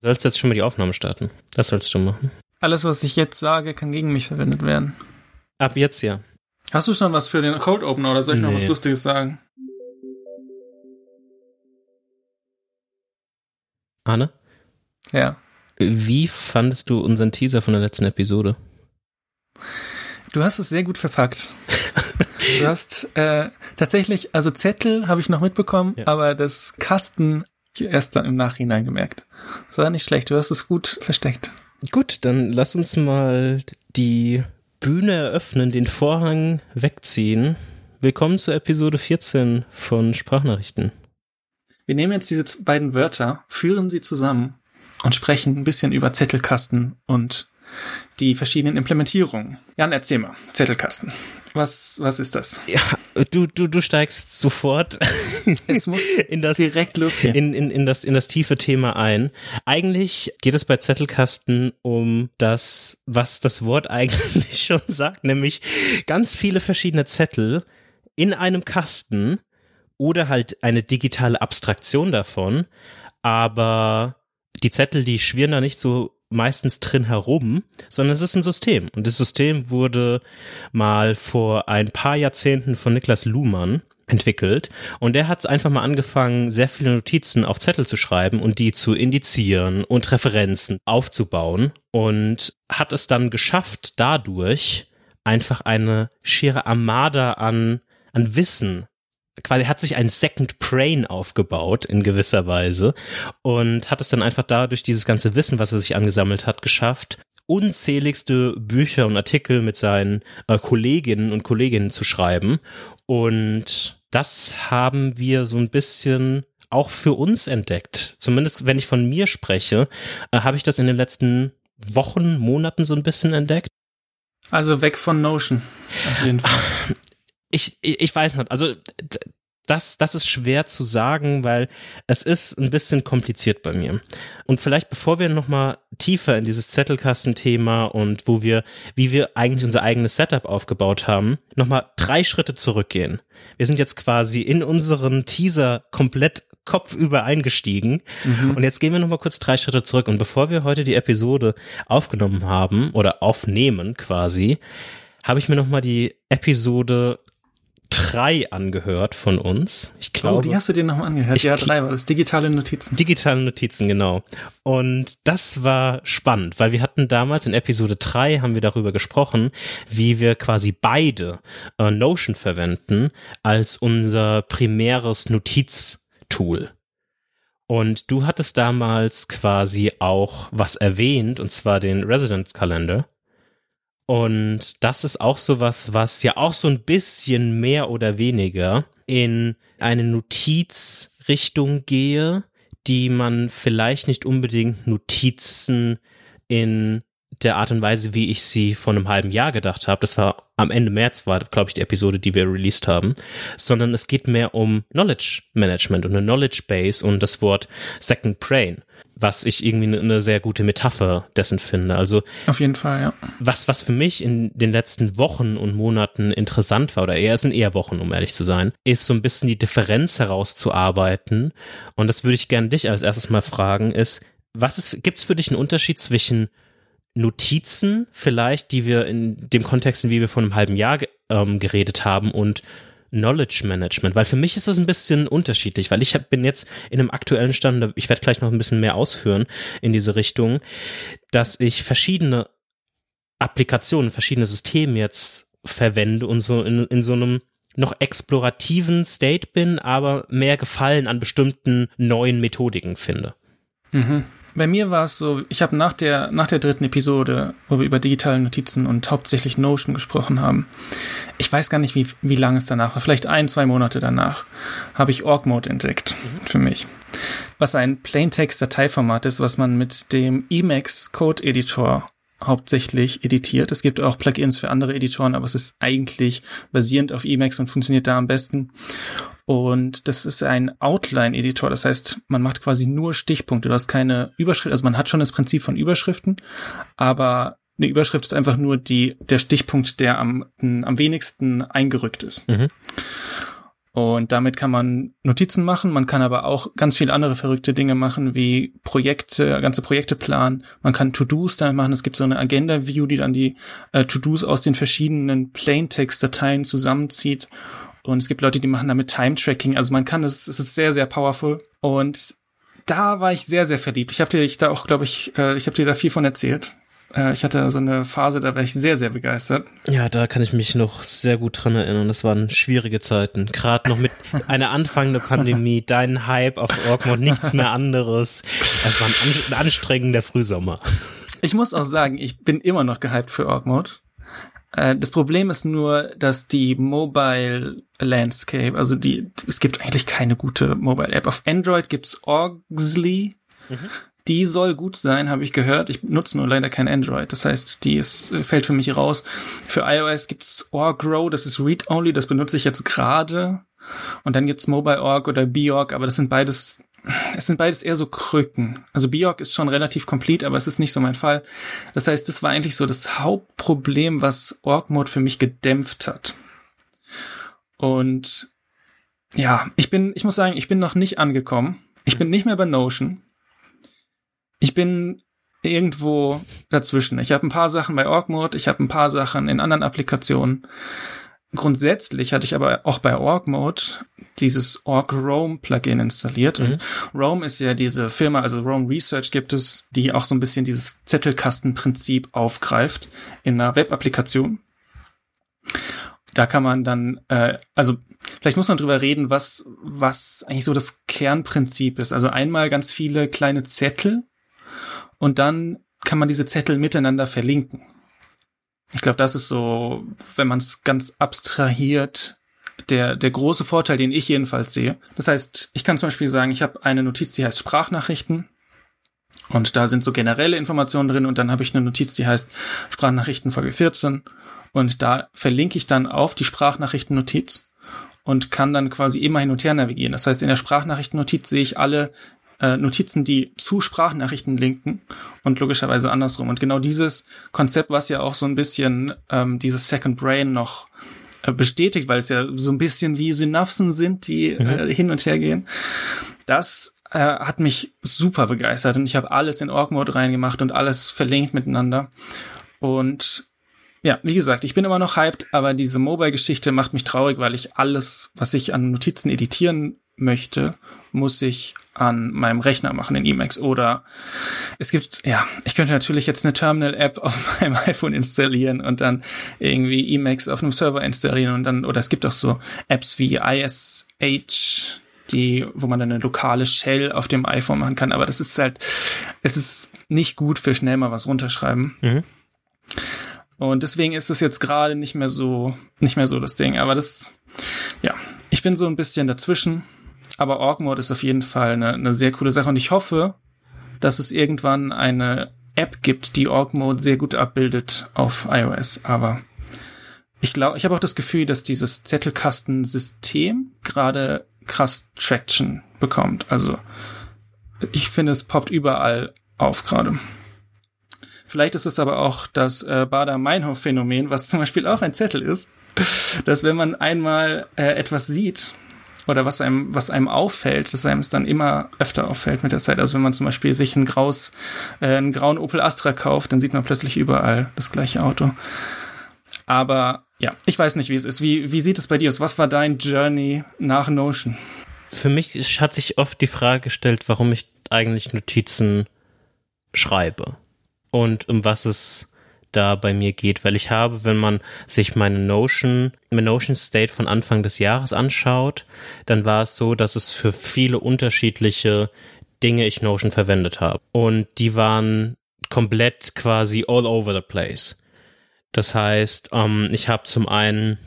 Du sollst jetzt schon mal die Aufnahme starten. Das sollst du machen. Alles, was ich jetzt sage, kann gegen mich verwendet werden. Ab jetzt ja. Hast du schon was für den Cold Opener oder soll ich noch Nee. was Lustiges sagen? Arne, Ja. wie fandest du unseren Teaser von der letzten Episode? Du hast es sehr gut verpackt. Du hast äh, tatsächlich, also Zettel habe ich noch mitbekommen, Ja. aber das Kasten erst dann im Nachhinein gemerkt. Das war nicht schlecht, du hast es gut versteckt. Gut, dann lass uns mal die Bühne eröffnen, den Vorhang wegziehen. Willkommen zur Episode 14 von Sprachnachrichten. Wir nehmen jetzt diese beiden Wörter, führen sie zusammen und sprechen ein bisschen über Zettelkasten und die verschiedenen Implementierungen. Jan, erzähl mal, Zettelkasten. Was, was ist das? Ja, du, du, du steigst sofort Es muss in das direkt losgehen. in, in, in, das, in das tiefe Thema ein. Eigentlich geht es bei Zettelkasten um das, was das Wort eigentlich schon sagt, nämlich ganz viele verschiedene Zettel in einem Kasten oder halt eine digitale Abstraktion davon. Aber die Zettel, die schwirren da nicht so meistens drin herum, sondern es ist ein System. Und das System wurde mal vor ein paar Jahrzehnten von Niklas Luhmann entwickelt. Und der hat einfach mal angefangen, sehr viele Notizen auf Zettel zu schreiben und die zu indizieren und Referenzen aufzubauen und hat es dann geschafft, dadurch einfach eine schiere Armada an, an Wissen quasi hat sich ein Second Brain aufgebaut in gewisser Weise und hat es dann einfach dadurch dieses ganze Wissen, was er sich angesammelt hat, geschafft, unzähligste Bücher und Artikel mit seinen äh, Kolleginnen und Kolleginnen zu schreiben. Und das haben wir so ein bisschen auch für uns entdeckt. Zumindest wenn ich von mir spreche, äh, habe ich das in den letzten Wochen, Monaten so ein bisschen entdeckt. Also weg von Notion. Auf jeden Fall. ich, ich ich weiß nicht, also das, das ist schwer zu sagen, weil es ist ein bisschen kompliziert bei mir. Und vielleicht bevor wir nochmal tiefer in dieses Zettelkastenthema und wo wir, wie wir eigentlich unser eigenes Setup aufgebaut haben, nochmal drei Schritte zurückgehen. Wir sind jetzt quasi in unseren Teaser komplett kopfüber eingestiegen. Und jetzt gehen wir nochmal kurz drei Schritte zurück. Und bevor wir heute die Episode aufgenommen haben oder aufnehmen quasi, habe ich mir nochmal die Episode 3 angehört von uns. Ich glaube. Oh, die hast du dir nochmal angehört. Ich- ja, drei war das. Digitale Notizen. Digitale Notizen, genau. Und das war spannend, weil wir hatten damals in Episode 3 haben wir darüber gesprochen, wie wir quasi beide äh, Notion verwenden als unser primäres Notiztool. Und du hattest damals quasi auch was erwähnt, und zwar den Residence Calendar. Und das ist auch sowas, was ja auch so ein bisschen mehr oder weniger in eine Notizrichtung gehe, die man vielleicht nicht unbedingt Notizen in der Art und Weise, wie ich sie vor einem halben Jahr gedacht habe, das war am Ende März, war, glaube ich, die Episode, die wir released haben, sondern es geht mehr um Knowledge Management und eine Knowledge Base und das Wort Second Brain, was ich irgendwie eine- sehr gute Metapher dessen finde. Also Auf jeden Fall, ja. was, was für mich in den letzten Wochen und Monaten interessant war, oder eher, es sind eher Wochen, um ehrlich zu sein, ist so ein bisschen die Differenz herauszuarbeiten. Und das würde ich gerne dich als erstes mal fragen, ist, was ist, gibt es für dich einen Unterschied zwischen Notizen vielleicht, die wir in dem Kontext, in wie wir vor einem halben Jahr ähm, geredet haben und Knowledge Management, weil für mich ist das ein bisschen unterschiedlich, weil ich hab, bin jetzt in einem aktuellen Stand, ich werde gleich noch ein bisschen mehr ausführen in diese Richtung, dass ich verschiedene Applikationen, verschiedene Systeme jetzt verwende und so in, in so einem noch explorativen State bin, aber mehr Gefallen an bestimmten neuen Methodiken finde. Mhm. Bei mir war es so, ich habe nach der, nach der dritten Episode, wo wir über digitale Notizen und hauptsächlich Notion gesprochen haben, ich weiß gar nicht, wie, wie lange es danach war, vielleicht ein, zwei Monate danach, habe ich Org Mode entdeckt für mich. Was ein Plaintext-Dateiformat ist, was man mit dem Emacs Code Editor hauptsächlich editiert. Es gibt auch Plugins für andere Editoren, aber es ist eigentlich basierend auf Emacs und funktioniert da am besten. Und das ist ein Outline-Editor. Das heißt, man macht quasi nur Stichpunkte. Du hast keine Überschrift. Also man hat schon das Prinzip von Überschriften, aber eine Überschrift ist einfach nur die, der Stichpunkt, der am, am wenigsten eingerückt ist. Mhm. Und damit kann man Notizen machen, man kann aber auch ganz viele andere verrückte Dinge machen, wie Projekte, ganze Projekte planen. Man kann To-Dos damit machen. Es gibt so eine Agenda-View, die dann die äh, To-Dos aus den verschiedenen Plaintext-Dateien zusammenzieht. Und es gibt Leute, die machen damit Time-Tracking. Also man kann es, es ist sehr, sehr powerful. Und da war ich sehr, sehr verliebt. Ich habe dir ich da auch, glaube ich, äh, ich habe dir da viel von erzählt. Äh, ich hatte so eine Phase, da war ich sehr, sehr begeistert. Ja, da kann ich mich noch sehr gut dran erinnern. Das waren schwierige Zeiten. Gerade noch mit einer anfangenden Pandemie, dein Hype auf Orkmod, nichts mehr anderes. Es war ein, anstrengender Frühsommer. Ich muss auch sagen, ich bin immer noch gehypt für Orkmod. Äh, das Problem ist nur, dass die Mobile Landscape, also die, es gibt eigentlich keine gute Mobile App. Auf Android gibt's Orgsly. Mhm die soll gut sein, habe ich gehört. Ich nutze nur leider kein Android. Das heißt, die ist, äh, fällt für mich raus. Für iOS gibt's Orgrow, das ist Read-Only, das benutze ich jetzt gerade. Und dann gibt's MobileOrg oder Bjorg, aber das sind beides, es sind beides eher so Krücken. Also Bjorg ist schon relativ komplett, aber es ist nicht so mein Fall. Das heißt, das war eigentlich so das Hauptproblem, was Org-Mode für mich gedämpft hat. Und ja, ich bin, ich muss sagen, ich bin noch nicht angekommen. Ich bin nicht mehr bei Notion ich bin irgendwo dazwischen. Ich habe ein paar Sachen bei Org-Mode, ich habe ein paar Sachen in anderen Applikationen. Grundsätzlich hatte ich aber auch bei Org-Mode dieses Org Rome Plugin installiert. Mhm. Und Rome ist ja diese Firma, also Rome Research gibt es, die auch so ein bisschen dieses Zettelkastenprinzip aufgreift in einer Web-Applikation. Da kann man dann, äh, also vielleicht muss man drüber reden, was, was eigentlich so das Kernprinzip ist. Also einmal ganz viele kleine Zettel, und dann kann man diese Zettel miteinander verlinken. Ich glaube, das ist so, wenn man es ganz abstrahiert, der, der große Vorteil, den ich jedenfalls sehe. Das heißt, ich kann zum Beispiel sagen, ich habe eine Notiz, die heißt Sprachnachrichten. Und da sind so generelle Informationen drin und dann habe ich eine Notiz, die heißt Sprachnachrichten Folge 14. Und da verlinke ich dann auf die Sprachnachrichtennotiz und kann dann quasi immer hin und her navigieren. Das heißt, in der Sprachnachrichtennotiz sehe ich alle äh, Notizen, die zu Sprachnachrichten linken und logischerweise andersrum. Und genau dieses Konzept, was ja auch so ein bisschen ähm, dieses Second Brain noch äh, bestätigt, weil es ja so ein bisschen wie Synapsen sind, die mhm. äh, hin und her gehen. Das äh, hat mich super begeistert und ich habe alles in Org-Mode reingemacht und alles verlinkt miteinander. Und ja, wie gesagt, ich bin immer noch hyped, aber diese Mobile-Geschichte macht mich traurig, weil ich alles, was ich an Notizen editieren möchte, muss ich an meinem Rechner machen in Emacs oder es gibt, ja, ich könnte natürlich jetzt eine Terminal-App auf meinem iPhone installieren und dann irgendwie Emacs auf einem Server installieren und dann, oder es gibt auch so Apps wie ISH, die, wo man dann eine lokale Shell auf dem iPhone machen kann, aber das ist halt, es ist nicht gut für schnell mal was runterschreiben. Mhm. Und deswegen ist es jetzt gerade nicht mehr so, nicht mehr so das Ding. Aber das, ja, ich bin so ein bisschen dazwischen. Aber Org Mode ist auf jeden Fall eine, eine sehr coole Sache und ich hoffe, dass es irgendwann eine App gibt, die Org Mode sehr gut abbildet auf iOS. Aber ich glaube, ich habe auch das Gefühl, dass dieses Zettelkastensystem gerade krass Traction bekommt. Also ich finde, es poppt überall auf gerade. Vielleicht ist es aber auch das äh, Bader-Meinhof-Phänomen, was zum Beispiel auch ein Zettel ist, dass wenn man einmal äh, etwas sieht, oder was einem, was einem auffällt, dass einem es dann immer öfter auffällt mit der Zeit. Also wenn man zum Beispiel sich ein graues, äh, einen grauen Opel Astra kauft, dann sieht man plötzlich überall das gleiche Auto. Aber ja, ich weiß nicht, wie es ist. Wie, wie sieht es bei dir aus? Was war dein Journey nach Notion? Für mich hat sich oft die Frage gestellt, warum ich eigentlich Notizen schreibe und um was es da bei mir geht, weil ich habe, wenn man sich meine Notion, meine Notion State von Anfang des Jahres anschaut, dann war es so, dass es für viele unterschiedliche Dinge ich Notion verwendet habe. Und die waren komplett quasi all over the place. Das heißt, ähm, ich habe zum einen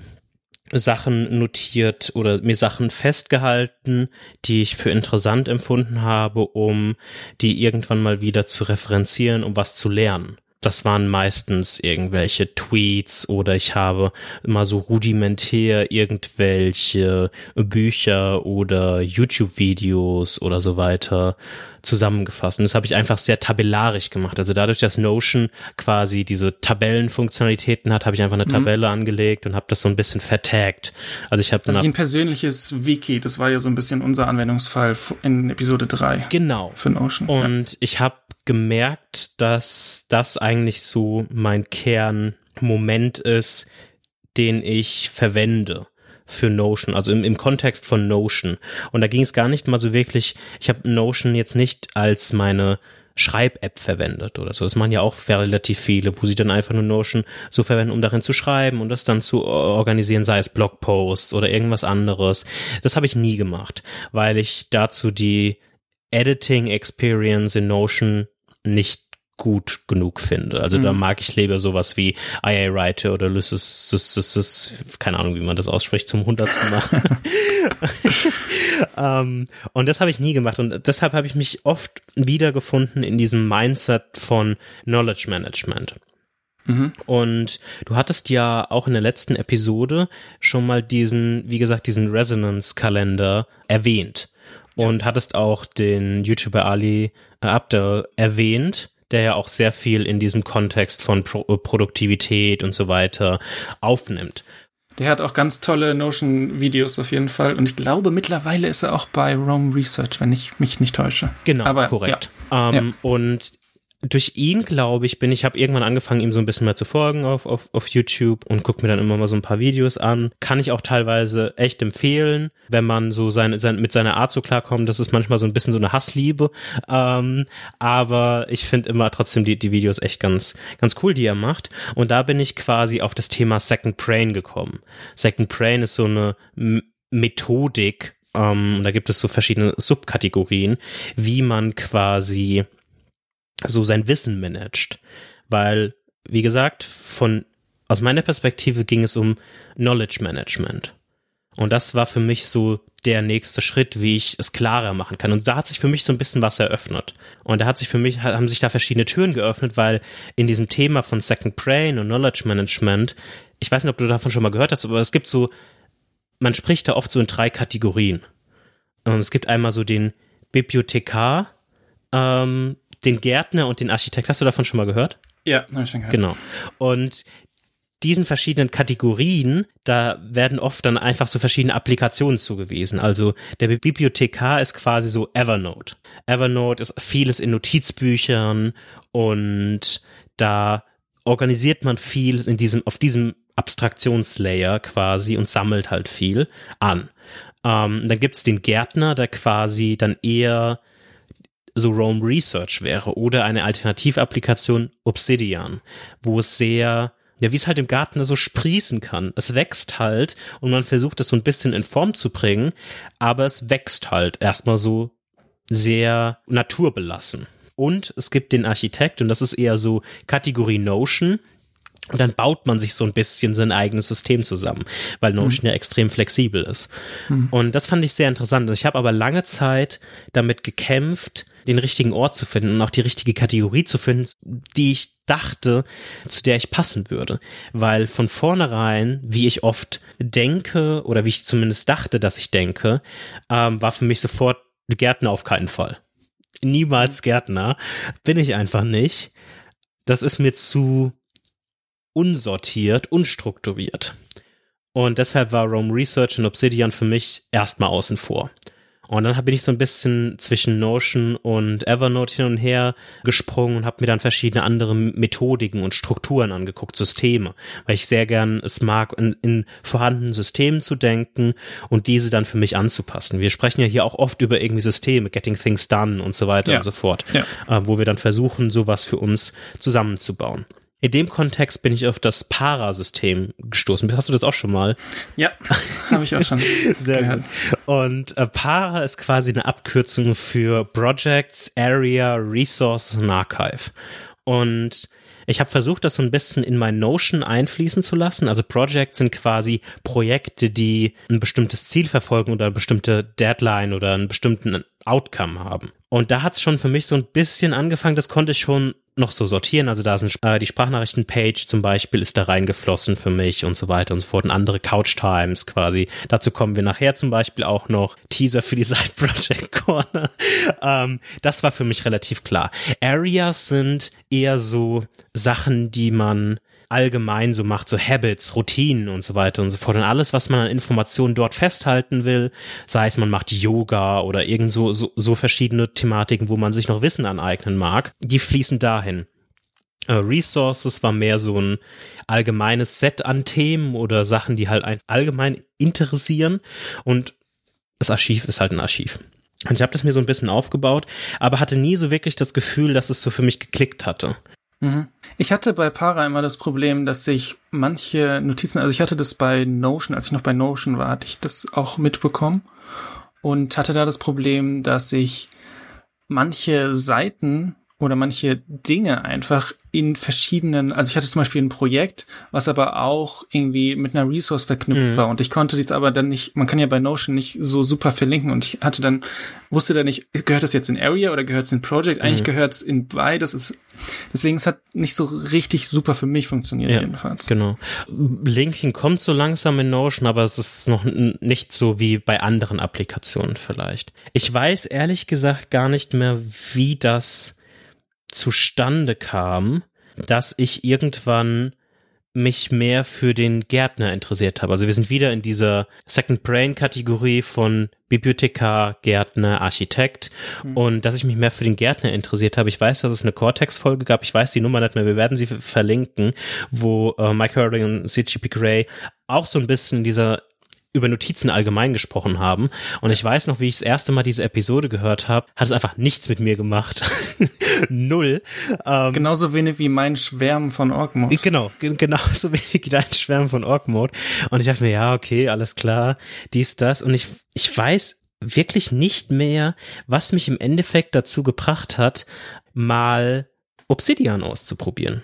Sachen notiert oder mir Sachen festgehalten, die ich für interessant empfunden habe, um die irgendwann mal wieder zu referenzieren, um was zu lernen. Das waren meistens irgendwelche Tweets oder ich habe immer so rudimentär irgendwelche Bücher oder YouTube-Videos oder so weiter zusammengefasst. Und das habe ich einfach sehr tabellarisch gemacht. Also dadurch, dass Notion quasi diese Tabellenfunktionalitäten hat, habe ich einfach eine mhm. Tabelle angelegt und habe das so ein bisschen vertagt. Also ich habe also ein persönliches Wiki, das war ja so ein bisschen unser Anwendungsfall in Episode 3. Genau. Für Notion. Und ja. ich habe gemerkt, dass das eigentlich so mein Kernmoment ist, den ich verwende für Notion, also im, im Kontext von Notion. Und da ging es gar nicht mal so wirklich, ich habe Notion jetzt nicht als meine Schreib-App verwendet oder so. Das machen ja auch relativ viele, wo sie dann einfach nur Notion so verwenden, um darin zu schreiben und das dann zu organisieren, sei es Blogposts oder irgendwas anderes. Das habe ich nie gemacht, weil ich dazu die Editing Experience in Notion nicht gut genug finde. Also mhm. da mag ich lieber sowas wie IA Writer oder Ulysses, keine Ahnung, wie man das ausspricht, zum hundertsten Mal. um, ähm, und das habe ich nie gemacht und deshalb habe ich mich oft wiedergefunden in diesem Mindset von Knowledge Management. Mhm. Und du hattest ja auch in der letzten Episode schon mal diesen, wie gesagt, diesen Resonance-Kalender erwähnt und hattest auch den YouTuber Ali Abdel erwähnt, der ja auch sehr viel in diesem Kontext von Pro Produktivität und so weiter aufnimmt. Der hat auch ganz tolle Notion-Videos auf jeden Fall. Und ich glaube, mittlerweile ist er auch bei Rome Research, wenn ich mich nicht täusche. Genau, Aber, korrekt. Ja. Ähm, ja. Und durch ihn, glaube ich, bin ich, habe irgendwann angefangen, ihm so ein bisschen mehr zu folgen auf, auf, auf YouTube und gucke mir dann immer mal so ein paar Videos an. Kann ich auch teilweise echt empfehlen, wenn man so seine, sein, mit seiner Art so klarkommt. Das ist manchmal so ein bisschen so eine Hassliebe. Ähm, aber ich finde immer trotzdem die, die Videos echt ganz, ganz cool, die er macht. Und da bin ich quasi auf das Thema Second Brain gekommen. Second Brain ist so eine Methodik, ähm, da gibt es so verschiedene Subkategorien, wie man quasi so sein Wissen managt. Weil, wie gesagt, von, aus meiner Perspektive ging es um Knowledge Management. Und das war für mich so der nächste Schritt, wie ich es klarer machen kann. Und da hat sich für mich so ein bisschen was eröffnet. Und da hat sich für mich, haben sich da verschiedene Türen geöffnet, weil in diesem Thema von Second Brain und Knowledge Management, ich weiß nicht, ob du davon schon mal gehört hast, aber es gibt so, man spricht da oft so in drei Kategorien. Ähm, es gibt einmal so den Bibliothekar, ähm, den Gärtner und den Architekt. Hast du davon schon mal gehört? Ja, habe ich schon gehört. Genau. Und diesen verschiedenen Kategorien, da werden oft dann einfach so verschiedene Applikationen zugewiesen. Also der Bibliothekar ist quasi so Evernote. Evernote ist vieles in Notizbüchern und da organisiert man viel in diesem, auf diesem Abstraktionslayer quasi und sammelt halt viel an. Ähm, dann gibt's den Gärtner, der quasi dann eher so Roam Research wäre oder eine Alternativapplikation Obsidian, wo es sehr ja, wie es halt im Garten so sprießen kann. Es wächst halt und man versucht es so ein bisschen in Form zu bringen, aber es wächst halt erstmal so sehr naturbelassen. Und es gibt den Architekt und das ist eher so Kategorie Notion. Und dann baut man sich so ein bisschen sein eigenes System zusammen, weil Notion mhm. ja extrem flexibel ist. Mhm. Und das fand ich sehr interessant. Ich habe aber lange Zeit damit gekämpft, den richtigen Ort zu finden und auch die richtige Kategorie zu finden, die ich dachte, zu der ich passen würde. Weil von vornherein, wie ich oft denke oder wie ich zumindest dachte, dass ich denke, ähm, war für mich sofort Gärtner auf keinen Fall. Niemals Gärtner. Bin ich einfach nicht. Das ist mir zu unsortiert, unstrukturiert. Und deshalb war Rome Research und Obsidian für mich erstmal außen vor. Und dann bin ich so ein bisschen zwischen Notion und Evernote hin und her gesprungen und habe mir dann verschiedene andere Methodiken und Strukturen angeguckt, Systeme, weil ich sehr gern es mag, in, in vorhandenen Systemen zu denken und diese dann für mich anzupassen. Wir sprechen ja hier auch oft über irgendwie Systeme, Getting Things Done und so weiter ja. und so fort, ja. äh, wo wir dann versuchen, sowas für uns zusammenzubauen. In dem Kontext bin ich auf das Parasystem gestoßen. Hast du das auch schon mal? Ja, habe ich auch schon. Sehr gehört. gut. Und äh, Para ist quasi eine Abkürzung für Projects, Area, Resources und Archive. Und ich habe versucht, das so ein bisschen in mein Notion einfließen zu lassen. Also Projects sind quasi Projekte, die ein bestimmtes Ziel verfolgen oder eine bestimmte Deadline oder einen bestimmten Outcome haben. Und da hat's schon für mich so ein bisschen angefangen, das konnte ich schon noch so sortieren. Also da sind äh, die Sprachnachrichten-Page zum Beispiel ist da reingeflossen für mich und so weiter und so fort. Und andere Couch-Times quasi. Dazu kommen wir nachher zum Beispiel auch noch. Teaser für die Side Project Corner. ähm, das war für mich relativ klar. Areas sind eher so Sachen, die man allgemein so macht, so Habits, Routinen und so weiter und so fort. Und alles, was man an Informationen dort festhalten will, sei es man macht Yoga oder irgend so, so, so verschiedene Thematiken, wo man sich noch Wissen aneignen mag, die fließen dahin. Uh, Resources war mehr so ein allgemeines Set an Themen oder Sachen, die halt allgemein interessieren. Und das Archiv ist halt ein Archiv. Und ich habe das mir so ein bisschen aufgebaut, aber hatte nie so wirklich das Gefühl, dass es so für mich geklickt hatte. Mhm. Ich hatte bei Para immer das Problem, dass sich manche Notizen, also ich hatte das bei Notion, als ich noch bei Notion war, hatte ich das auch mitbekommen und hatte da das Problem, dass ich manche Seiten oder manche Dinge einfach in verschiedenen, also ich hatte zum Beispiel ein Projekt, was aber auch irgendwie mit einer Resource verknüpft mhm. war und ich konnte jetzt aber dann nicht, man kann ja bei Notion nicht so super verlinken und ich hatte dann, wusste dann nicht, gehört das jetzt in Area oder gehört es in Project? Eigentlich mhm. gehört es in beides, ist, deswegen es hat nicht so richtig super für mich funktioniert ja, jedenfalls. Genau. Linking kommt so langsam in Notion, aber es ist noch nicht so wie bei anderen Applikationen vielleicht. Ich weiß ehrlich gesagt gar nicht mehr, wie das zustande kam, dass ich irgendwann mich mehr für den Gärtner interessiert habe. Also wir sind wieder in dieser Second Brain Kategorie von Bibliothekar, Gärtner, Architekt mhm. und dass ich mich mehr für den Gärtner interessiert habe. Ich weiß, dass es eine Cortex Folge gab. Ich weiß die Nummer nicht mehr. Wir werden sie verlinken, wo äh, Mike Hurley und CGP Gray auch so ein bisschen in dieser über Notizen allgemein gesprochen haben. Und ich weiß noch, wie ich das erste Mal diese Episode gehört habe, hat es einfach nichts mit mir gemacht. Null. Ähm, genauso wenig wie mein Schwärmen von Orkmode. Genau, genauso wenig wie dein Schwärmen von Orkmode. Und ich dachte mir, ja, okay, alles klar, dies, das. Und ich, ich weiß wirklich nicht mehr, was mich im Endeffekt dazu gebracht hat, mal Obsidian auszuprobieren.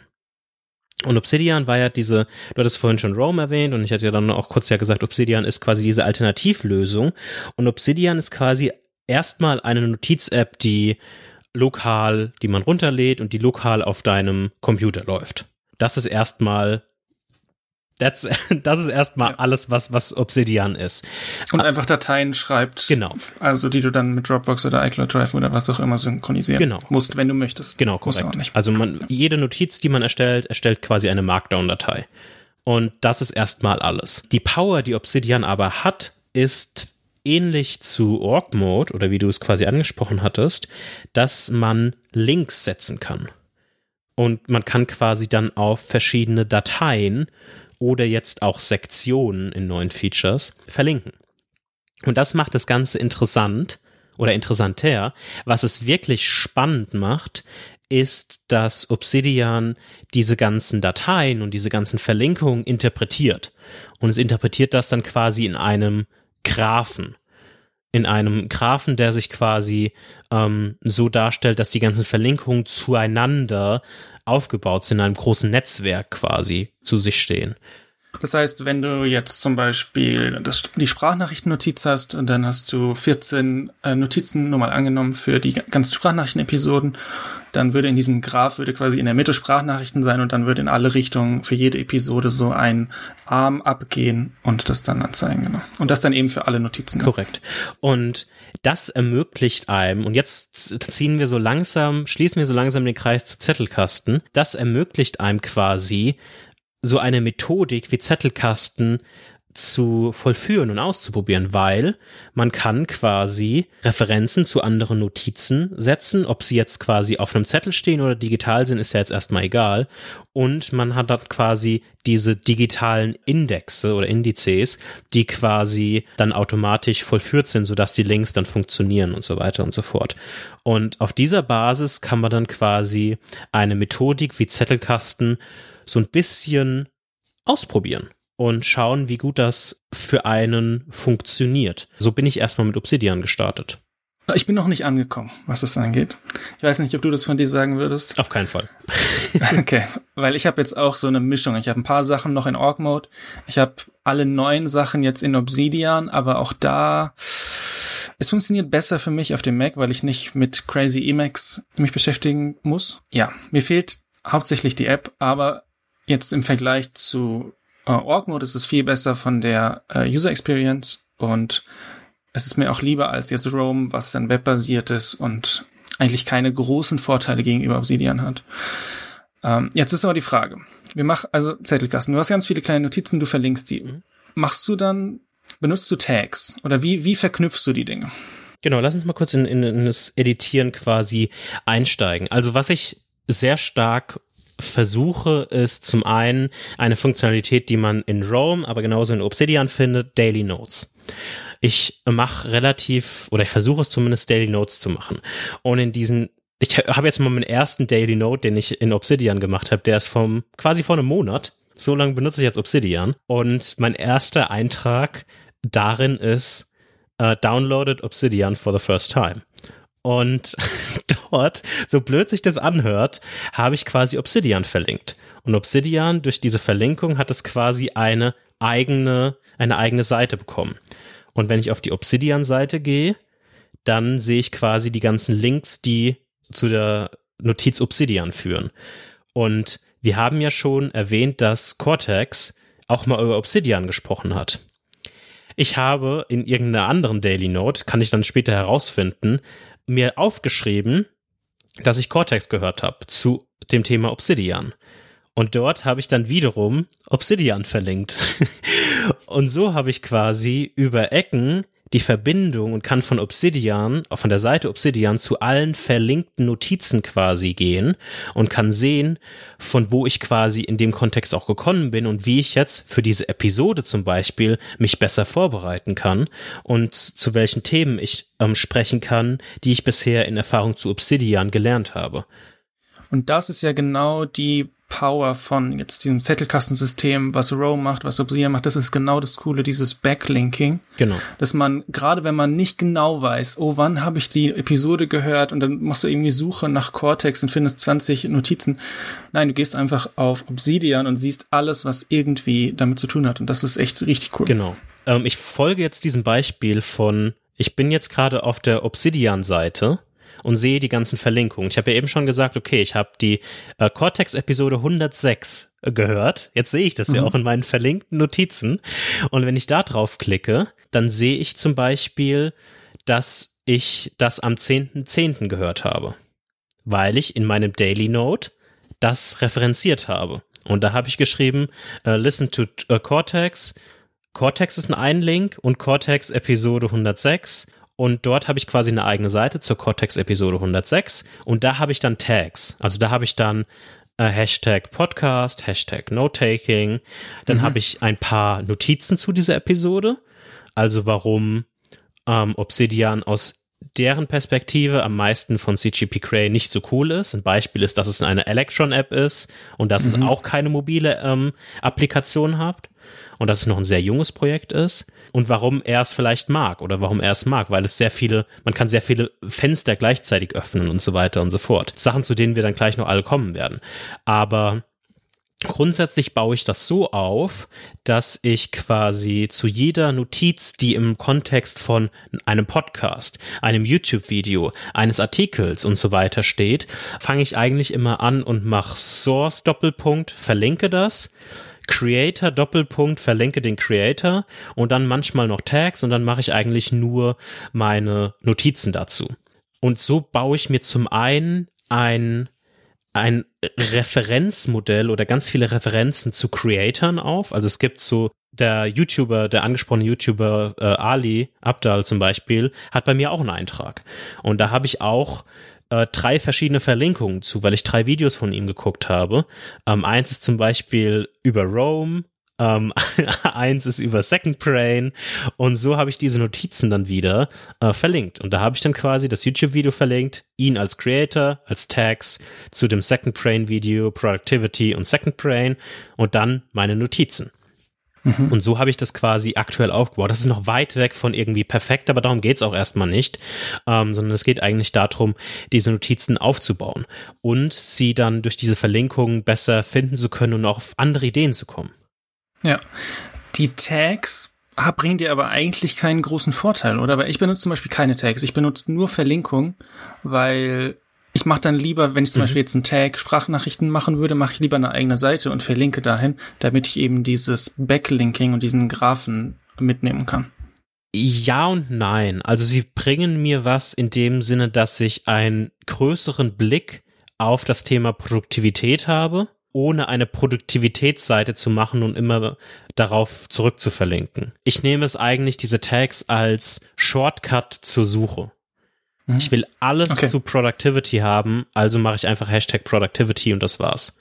Und Obsidian war ja diese, du hattest vorhin schon Rome erwähnt und ich hatte ja dann auch kurz ja gesagt, Obsidian ist quasi diese Alternativlösung. Und Obsidian ist quasi erstmal eine Notiz-App, die lokal, die man runterlädt und die lokal auf deinem Computer läuft. Das ist erstmal That's, das ist erstmal ja. alles, was, was Obsidian ist. Und einfach Dateien schreibt. Genau. Also die du dann mit Dropbox oder iCloud Drive oder was auch immer synchronisieren genau. musst, wenn du möchtest. Genau, korrekt. Also man, jede Notiz, die man erstellt, erstellt quasi eine Markdown-Datei. Und das ist erstmal alles. Die Power, die Obsidian aber hat, ist ähnlich zu Org Mode oder wie du es quasi angesprochen hattest, dass man Links setzen kann. Und man kann quasi dann auf verschiedene Dateien oder jetzt auch Sektionen in neuen Features verlinken. Und das macht das Ganze interessant oder interessanter. Was es wirklich spannend macht, ist, dass Obsidian diese ganzen Dateien und diese ganzen Verlinkungen interpretiert. Und es interpretiert das dann quasi in einem Graphen. In einem Graphen, der sich quasi ähm, so darstellt, dass die ganzen Verlinkungen zueinander aufgebaut sind, in einem großen Netzwerk quasi zu sich stehen. Das heißt, wenn du jetzt zum Beispiel das, die Sprachnachrichtennotiz hast und dann hast du 14 äh, Notizen nur mal angenommen für die ganzen Sprachnachrichtenepisoden, dann würde in diesem Graph würde quasi in der Mitte Sprachnachrichten sein und dann würde in alle Richtungen für jede Episode so ein Arm abgehen und das dann anzeigen, genau. Und das dann eben für alle Notizen. Korrekt. Und das ermöglicht einem, und jetzt ziehen wir so langsam, schließen wir so langsam den Kreis zu Zettelkasten, das ermöglicht einem quasi, so eine Methodik wie Zettelkasten zu vollführen und auszuprobieren, weil man kann quasi Referenzen zu anderen Notizen setzen, ob sie jetzt quasi auf einem Zettel stehen oder digital sind, ist ja jetzt erstmal egal. Und man hat dann quasi diese digitalen Indexe oder Indizes, die quasi dann automatisch vollführt sind, sodass die Links dann funktionieren und so weiter und so fort. Und auf dieser Basis kann man dann quasi eine Methodik wie Zettelkasten so ein bisschen ausprobieren und schauen, wie gut das für einen funktioniert. So bin ich erstmal mit Obsidian gestartet. Ich bin noch nicht angekommen, was das angeht. Ich weiß nicht, ob du das von dir sagen würdest. Auf keinen Fall. okay, weil ich habe jetzt auch so eine Mischung. Ich habe ein paar Sachen noch in Org Mode. Ich habe alle neuen Sachen jetzt in Obsidian, aber auch da Es funktioniert besser für mich auf dem Mac, weil ich nicht mit Crazy Emacs mich beschäftigen muss. Ja, mir fehlt hauptsächlich die App, aber jetzt im Vergleich zu äh, Org Mode ist es viel besser von der äh, User Experience und es ist mir auch lieber als jetzt Roam, was dann webbasiert ist und eigentlich keine großen Vorteile gegenüber Obsidian hat. Ähm, jetzt ist aber die Frage. Wir machen also Zettelkasten. Du hast ganz viele kleine Notizen, du verlinkst die. Mhm. Machst du dann, benutzt du Tags oder wie, wie verknüpfst du die Dinge? Genau, lass uns mal kurz in, in, in das Editieren quasi einsteigen. Also was ich sehr stark versuche, ist zum einen eine Funktionalität, die man in Rome, aber genauso in Obsidian findet, Daily Notes. Ich mache relativ, oder ich versuche es zumindest Daily Notes zu machen. Und in diesen ich habe jetzt mal meinen ersten Daily Note, den ich in Obsidian gemacht habe, der ist vom quasi vor einem Monat. So lange benutze ich jetzt Obsidian. Und mein erster Eintrag darin ist uh, Downloaded Obsidian for the first time. Und dort, so blöd sich das anhört, habe ich quasi Obsidian verlinkt. Und Obsidian, durch diese Verlinkung, hat es quasi eine eigene, eine eigene Seite bekommen. Und wenn ich auf die Obsidian-Seite gehe, dann sehe ich quasi die ganzen Links, die zu der Notiz Obsidian führen. Und wir haben ja schon erwähnt, dass Cortex auch mal über Obsidian gesprochen hat. Ich habe in irgendeiner anderen Daily Note, kann ich dann später herausfinden, mir aufgeschrieben, dass ich Cortex gehört habe zu dem Thema Obsidian. Und dort habe ich dann wiederum Obsidian verlinkt. und so habe ich quasi über Ecken die Verbindung und kann von Obsidian, auch von der Seite Obsidian zu allen verlinkten Notizen quasi gehen und kann sehen, von wo ich quasi in dem Kontext auch gekommen bin und wie ich jetzt für diese Episode zum Beispiel mich besser vorbereiten kann und zu welchen Themen ich ähm, sprechen kann, die ich bisher in Erfahrung zu Obsidian gelernt habe. Und das ist ja genau die Power von jetzt diesem Zettelkastensystem, was Row macht, was Obsidian macht, das ist genau das Coole, dieses Backlinking. Genau. Dass man, gerade wenn man nicht genau weiß, oh, wann habe ich die Episode gehört und dann machst du irgendwie Suche nach Cortex und findest 20 Notizen. Nein, du gehst einfach auf Obsidian und siehst alles, was irgendwie damit zu tun hat. Und das ist echt richtig cool. Genau. Ähm, ich folge jetzt diesem Beispiel von, ich bin jetzt gerade auf der Obsidian-Seite und sehe die ganzen Verlinkungen. Ich habe ja eben schon gesagt, okay, ich habe die äh, Cortex-Episode 106 gehört. Jetzt sehe ich das mhm. ja auch in meinen verlinkten Notizen. Und wenn ich da drauf klicke, dann sehe ich zum Beispiel, dass ich das am 10.10. .10. gehört habe, weil ich in meinem Daily Note das referenziert habe. Und da habe ich geschrieben, uh, listen to uh, Cortex. Cortex ist ein Einlink und Cortex Episode 106 und dort habe ich quasi eine eigene Seite zur Cortex-Episode 106 und da habe ich dann Tags. Also da habe ich dann äh, Hashtag Podcast, Hashtag Note-Taking. Dann mhm. habe ich ein paar Notizen zu dieser Episode. Also warum ähm, Obsidian aus deren Perspektive am meisten von CGP Cray nicht so cool ist. Ein Beispiel ist, dass es eine Electron-App ist und dass mhm. es auch keine mobile ähm, Applikation hat und dass es noch ein sehr junges Projekt ist und warum er es vielleicht mag oder warum er es mag, weil es sehr viele, man kann sehr viele Fenster gleichzeitig öffnen und so weiter und so fort. Sachen, zu denen wir dann gleich noch alle kommen werden. Aber Grundsätzlich baue ich das so auf, dass ich quasi zu jeder Notiz, die im Kontext von einem Podcast, einem YouTube-Video, eines Artikels und so weiter steht, fange ich eigentlich immer an und mache Source Doppelpunkt, verlinke das Creator Doppelpunkt verlinke den Creator und dann manchmal noch Tags und dann mache ich eigentlich nur meine Notizen dazu. Und so baue ich mir zum einen ein ein Referenzmodell oder ganz viele Referenzen zu Creatoren auf. Also es gibt so der YouTuber, der angesprochene YouTuber äh, Ali Abdal zum Beispiel, hat bei mir auch einen Eintrag. Und da habe ich auch äh, drei verschiedene Verlinkungen zu, weil ich drei Videos von ihm geguckt habe. Ähm, eins ist zum Beispiel über Rome, ähm, eins ist über Second Brain und so habe ich diese Notizen dann wieder äh, verlinkt. Und da habe ich dann quasi das YouTube-Video verlinkt, ihn als Creator, als Tags zu dem Second Brain Video, Productivity und Second Brain und dann meine Notizen. Mhm. Und so habe ich das quasi aktuell aufgebaut. Das ist noch weit weg von irgendwie perfekt, aber darum geht es auch erstmal nicht, ähm, sondern es geht eigentlich darum, diese Notizen aufzubauen und sie dann durch diese Verlinkungen besser finden zu können und auch auf andere Ideen zu kommen. Ja, die Tags bringen dir aber eigentlich keinen großen Vorteil, oder? Weil ich benutze zum Beispiel keine Tags. Ich benutze nur Verlinkung, weil ich mache dann lieber, wenn ich zum mhm. Beispiel jetzt einen Tag Sprachnachrichten machen würde, mache ich lieber eine eigene Seite und verlinke dahin, damit ich eben dieses Backlinking und diesen Graphen mitnehmen kann. Ja und nein. Also sie bringen mir was in dem Sinne, dass ich einen größeren Blick auf das Thema Produktivität habe, ohne eine Produktivitätsseite zu machen und immer darauf zurückzuverlinken. Ich nehme es eigentlich, diese Tags, als Shortcut zur Suche. Mhm. Ich will alles okay. zu Productivity haben, also mache ich einfach Hashtag Productivity und das war's.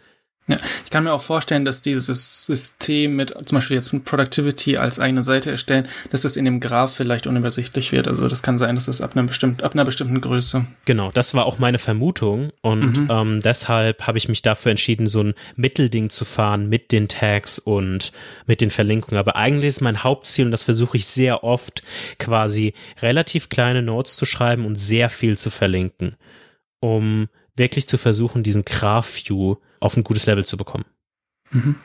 Ja, ich kann mir auch vorstellen, dass dieses System mit zum Beispiel jetzt mit Productivity als eigene Seite erstellen, dass das in dem Graph vielleicht unübersichtlich wird. Also das kann sein, dass das ab einer bestimmten, ab einer bestimmten Größe. Genau, das war auch meine Vermutung und mhm. ähm, deshalb habe ich mich dafür entschieden, so ein Mittelding zu fahren mit den Tags und mit den Verlinkungen. Aber eigentlich ist mein Hauptziel und das versuche ich sehr oft quasi relativ kleine Notes zu schreiben und sehr viel zu verlinken, um wirklich zu versuchen, diesen Graph-View auf ein gutes Level zu bekommen. Mhm.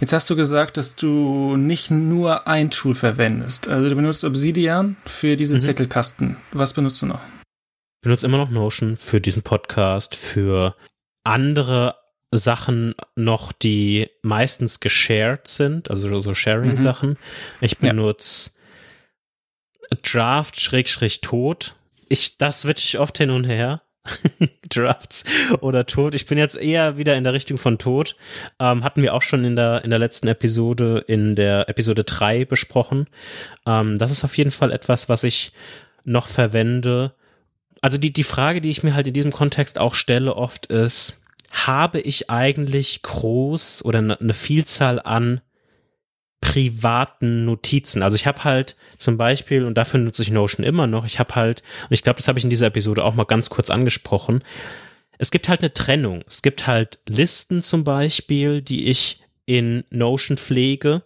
Jetzt hast du gesagt, dass du nicht nur ein Tool verwendest. Also du benutzt Obsidian für diese mhm. Zettelkasten. Was benutzt du noch? Ich benutze immer noch Notion für diesen Podcast, für andere Sachen noch, die meistens geshared sind, also so Sharing-Sachen. Mhm. Ich benutze ja. Draft-Tod. Ich, das switche ich oft hin und her. Drafts oder Tod. Ich bin jetzt eher wieder in der Richtung von Tod. Ähm, hatten wir auch schon in der, in der letzten Episode, in der Episode 3 besprochen. Ähm, das ist auf jeden Fall etwas, was ich noch verwende. Also die, die Frage, die ich mir halt in diesem Kontext auch stelle, oft ist, habe ich eigentlich groß oder eine ne Vielzahl an privaten Notizen. Also ich habe halt zum Beispiel, und dafür nutze ich Notion immer noch, ich habe halt, und ich glaube, das habe ich in dieser Episode auch mal ganz kurz angesprochen, es gibt halt eine Trennung. Es gibt halt Listen zum Beispiel, die ich in Notion pflege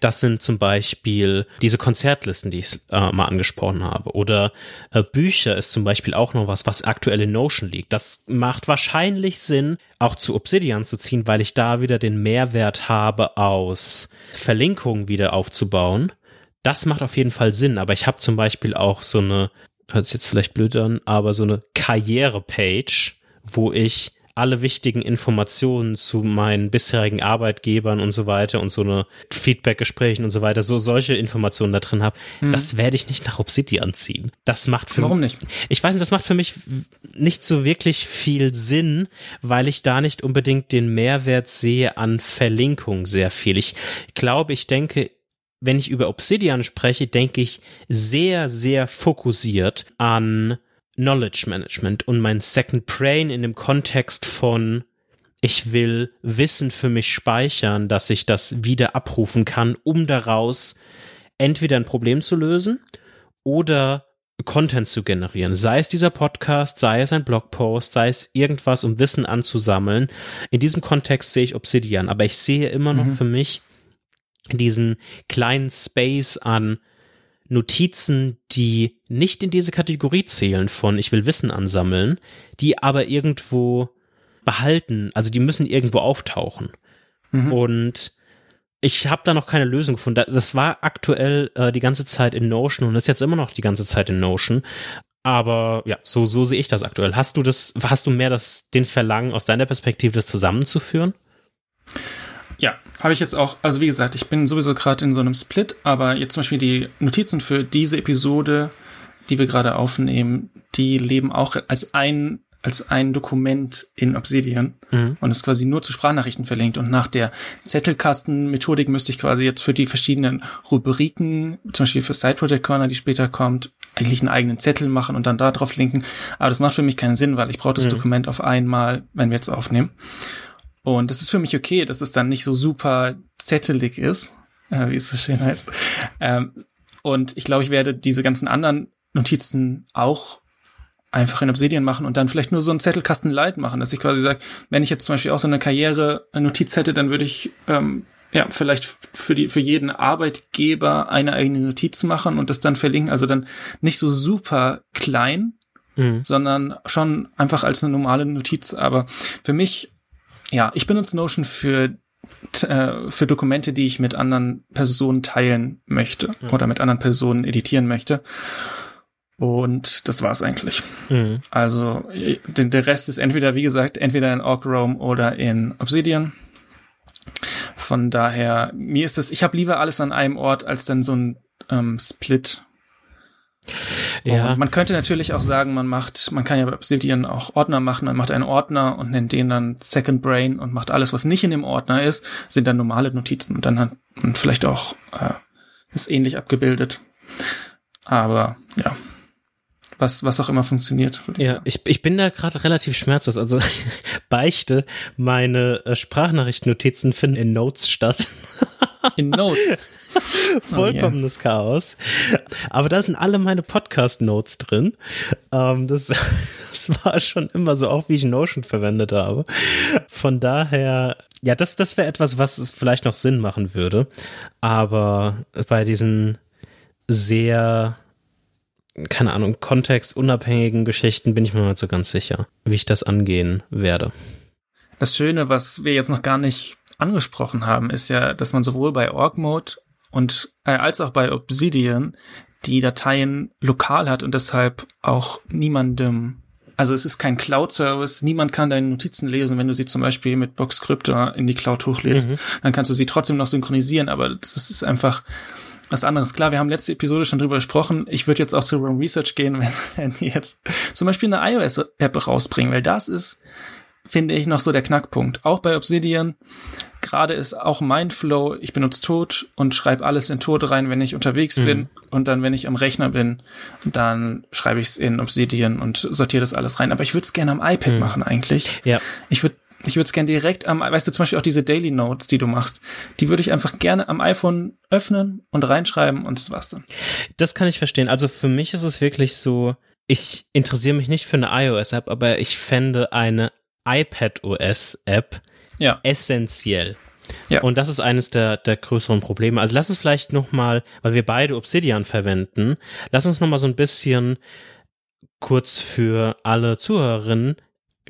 das sind zum Beispiel diese Konzertlisten, die ich äh, mal angesprochen habe. Oder äh, Bücher ist zum Beispiel auch noch was, was aktuell in Notion liegt. Das macht wahrscheinlich Sinn, auch zu Obsidian zu ziehen, weil ich da wieder den Mehrwert habe, aus Verlinkungen wieder aufzubauen. Das macht auf jeden Fall Sinn, aber ich habe zum Beispiel auch so eine, hört sich jetzt vielleicht blöd an, aber so eine Karriere-Page, wo ich alle wichtigen Informationen zu meinen bisherigen Arbeitgebern und so weiter und so eine Feedback-Gesprächen und so weiter, so solche Informationen da drin habe, mhm. das werde ich nicht nach Obsidian ziehen. Das macht für Warum nicht? Ich weiß nicht, das macht für mich nicht so wirklich viel Sinn, weil ich da nicht unbedingt den Mehrwert sehe an Verlinkung sehr viel. Ich glaube, ich denke, wenn ich über Obsidian spreche, denke ich sehr, sehr fokussiert an Knowledge Management und mein Second Brain in dem Kontext von ich will Wissen für mich speichern, dass ich das wieder abrufen kann, um daraus entweder ein Problem zu lösen oder Content zu generieren. Sei es dieser Podcast, sei es ein Blogpost, sei es irgendwas, um Wissen anzusammeln. In diesem Kontext sehe ich Obsidian, aber ich sehe immer noch mhm. für mich diesen kleinen Space an Notizen, die nicht in diese Kategorie zählen von ich will Wissen ansammeln, die aber irgendwo behalten, also die müssen irgendwo auftauchen. Mhm. Und ich habe da noch keine Lösung gefunden. Das war aktuell äh, die ganze Zeit in Notion und ist jetzt immer noch die ganze Zeit in Notion. Aber ja, so, so sehe ich das aktuell. Hast du das, hast du mehr das, den Verlangen aus deiner Perspektive, das zusammenzuführen? Ja, habe ich jetzt auch, also wie gesagt, ich bin sowieso gerade in so einem Split, aber jetzt zum Beispiel die Notizen für diese Episode, die wir gerade aufnehmen, die leben auch als ein als ein Dokument in Obsidian mhm. und ist quasi nur zu Sprachnachrichten verlinkt. Und nach der Zettelkasten-Methodik müsste ich quasi jetzt für die verschiedenen Rubriken, zum Beispiel für Side Project Corner, die später kommt, eigentlich einen eigenen Zettel machen und dann da drauf linken. Aber das macht für mich keinen Sinn, weil ich brauche das mhm. Dokument auf einmal, wenn wir jetzt aufnehmen. Und das ist für mich okay, dass es dann nicht so super zettelig ist, äh, wie es so schön heißt. Ähm, und ich glaube, ich werde diese ganzen anderen Notizen auch einfach in Obsidian machen und dann vielleicht nur so einen Zettelkasten Light machen, dass ich quasi sage, wenn ich jetzt zum Beispiel auch so eine Karriere-Notiz hätte, dann würde ich ähm, ja vielleicht für die für jeden Arbeitgeber eine eigene Notiz machen und das dann verlinken. Also dann nicht so super klein, mhm. sondern schon einfach als eine normale Notiz. Aber für mich ja, ich benutze Notion für äh, für Dokumente, die ich mit anderen Personen teilen möchte mhm. oder mit anderen Personen editieren möchte. Und das war's eigentlich. Mhm. Also den, der Rest ist entweder, wie gesagt, entweder in Orc Rome oder in Obsidian. Von daher, mir ist das, ich habe lieber alles an einem Ort als dann so ein ähm, Split. Ja. Und man könnte natürlich auch sagen, man macht, man kann ja bei Obsidian auch Ordner machen, man macht einen Ordner und nennt den dann Second Brain und macht alles, was nicht in dem Ordner ist, sind dann normale Notizen und dann hat man vielleicht auch äh, ist ähnlich abgebildet. Aber ja, was, was auch immer funktioniert. Ich ja, sagen. ich, ich bin da gerade relativ schmerzlos. Also beichte, meine äh, Sprachnachrichtennotizen finden in Notes statt. In Notes? Vollkommenes oh, yeah. Chaos. Aber da sind alle meine Podcast-Notes drin. Ähm, das, das war schon immer so, auch wie ich Notion verwendet habe. Von daher, ja, das, das wäre etwas, was vielleicht noch Sinn machen würde. Aber bei diesen sehr keine Ahnung, kontextunabhängigen Geschichten bin ich mir mal so ganz sicher, wie ich das angehen werde. Das Schöne, was wir jetzt noch gar nicht angesprochen haben, ist ja, dass man sowohl bei Org Mode und äh, als auch bei Obsidian die Dateien lokal hat und deshalb auch niemandem also es ist kein Cloud-Service, niemand kann deine Notizen lesen, wenn du sie zum Beispiel mit Boxcryptor in die Cloud hochlädst. Mhm. Dann kannst du sie trotzdem noch synchronisieren, aber das ist einfach was anderes. Klar, wir haben letzte Episode schon drüber gesprochen. Ich würde jetzt auch zu Roam Research gehen, wenn, wenn die jetzt zum Beispiel eine iOS-App rausbringen, weil das ist, finde ich, noch so der Knackpunkt. Auch bei Obsidian. Gerade ist auch Mindflow, ich benutze Tod und schreibe alles in Tod rein, wenn ich unterwegs mhm. bin. Und dann, wenn ich am Rechner bin, dann schreibe ich es in Obsidian und sortiere das alles rein. Aber ich würde es gerne am iPad mhm. machen eigentlich. Ja. Ich würde ich würde es gerne direkt am, weißt du, zum Beispiel auch diese Daily Notes, die du machst, die würde ich einfach gerne am iPhone öffnen und reinschreiben und das war's dann. Das kann ich verstehen. Also für mich ist es wirklich so, ich interessiere mich nicht für eine iOS-App, aber ich fände eine iPad-OS-App ja. essentiell. Ja. Und das ist eines der, der größeren Probleme. Also lass uns vielleicht nochmal, weil wir beide Obsidian verwenden, lass uns nochmal so ein bisschen kurz für alle Zuhörerinnen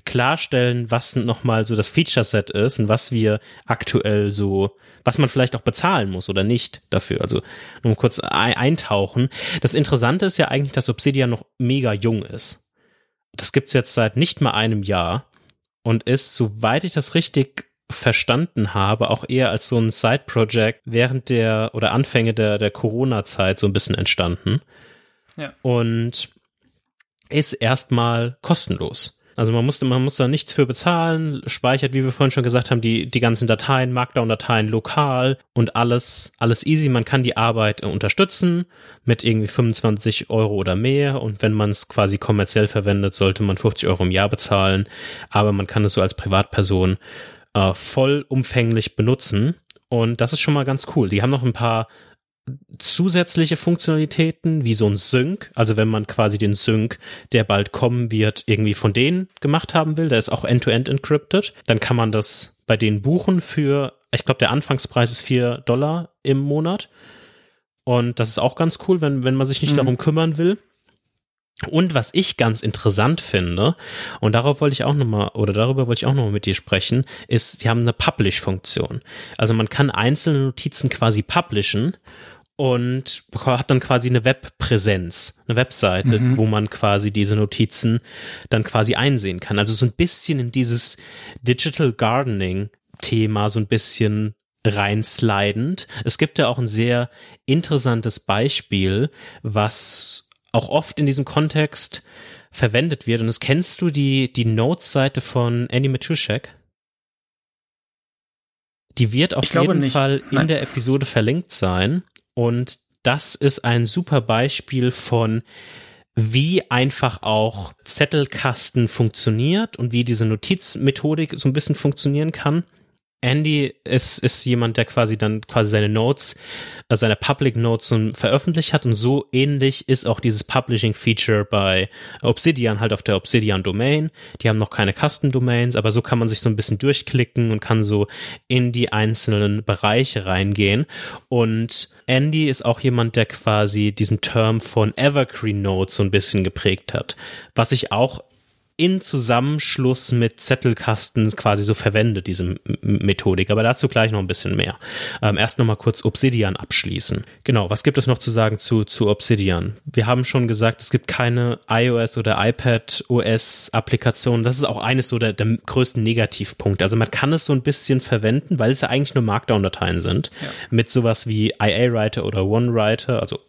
klarstellen, was nochmal so das Feature-Set ist und was wir aktuell so, was man vielleicht auch bezahlen muss oder nicht dafür. Also nur kurz eintauchen. Das Interessante ist ja eigentlich, dass Obsidian noch mega jung ist. Das gibt's jetzt seit nicht mal einem Jahr und ist, soweit ich das richtig verstanden habe, auch eher als so ein Side-Project während der oder Anfänge der, der Corona-Zeit so ein bisschen entstanden. Ja. Und ist erstmal kostenlos. Also man musste, man muss da nichts für bezahlen, speichert, wie wir vorhin schon gesagt haben, die, die ganzen Dateien, Markdown-Dateien lokal und alles, alles easy. Man kann die Arbeit äh, unterstützen mit irgendwie 25 Euro oder mehr und wenn man es quasi kommerziell verwendet, sollte man 50 Euro im Jahr bezahlen, aber man kann es so als Privatperson äh, vollumfänglich benutzen. Und das ist schon mal ganz cool. Die haben noch ein paar zusätzliche Funktionalitäten wie so ein Sync, also wenn man quasi den Sync, der bald kommen wird, irgendwie von denen gemacht haben will, der ist auch end-to-end -end encrypted, dann kann man das bei denen buchen für, ich glaube, der Anfangspreis ist vier Dollar im Monat. Und das ist auch ganz cool, wenn, wenn man sich nicht mhm. darum kümmern will. Und was ich ganz interessant finde, und darauf wollte ich auch nochmal, oder darüber wollte ich auch nochmal mit dir sprechen, ist, die haben eine Publish-Funktion. Also man kann einzelne Notizen quasi publishen und hat dann quasi eine Webpräsenz, eine Webseite, mhm. wo man quasi diese Notizen dann quasi einsehen kann. Also so ein bisschen in dieses Digital Gardening Thema so ein bisschen reinslidend. Es gibt ja auch ein sehr interessantes Beispiel, was auch oft in diesem Kontext verwendet wird. Und das kennst du die, die Notes-Seite von Andy Matuszek? Die wird auf jeden. Fall in Nein. der Episode verlinkt sein. Und das ist ein super Beispiel von, wie einfach auch Zettelkasten funktioniert und wie diese Notizmethodik so ein bisschen funktionieren kann. Andy ist, ist jemand, der quasi dann quasi seine Notes, also seine Public Notes veröffentlicht hat und so ähnlich ist auch dieses Publishing Feature bei Obsidian halt auf der Obsidian Domain. Die haben noch keine Custom Domains, aber so kann man sich so ein bisschen durchklicken und kann so in die einzelnen Bereiche reingehen. Und Andy ist auch jemand, der quasi diesen Term von Evergreen Notes so ein bisschen geprägt hat, was ich auch in Zusammenschluss mit Zettelkasten quasi so verwendet, diese Methodik. Aber dazu gleich noch ein bisschen mehr. Ähm, erst nochmal kurz Obsidian abschließen. Genau, was gibt es noch zu sagen zu, zu Obsidian? Wir haben schon gesagt, es gibt keine iOS oder iPad OS Applikation. Das ist auch eines so der, der größten Negativpunkte. Also man kann es so ein bisschen verwenden, weil es ja eigentlich nur Markdown-Dateien sind. Ja. Mit sowas wie IA-Writer oder OneWriter, also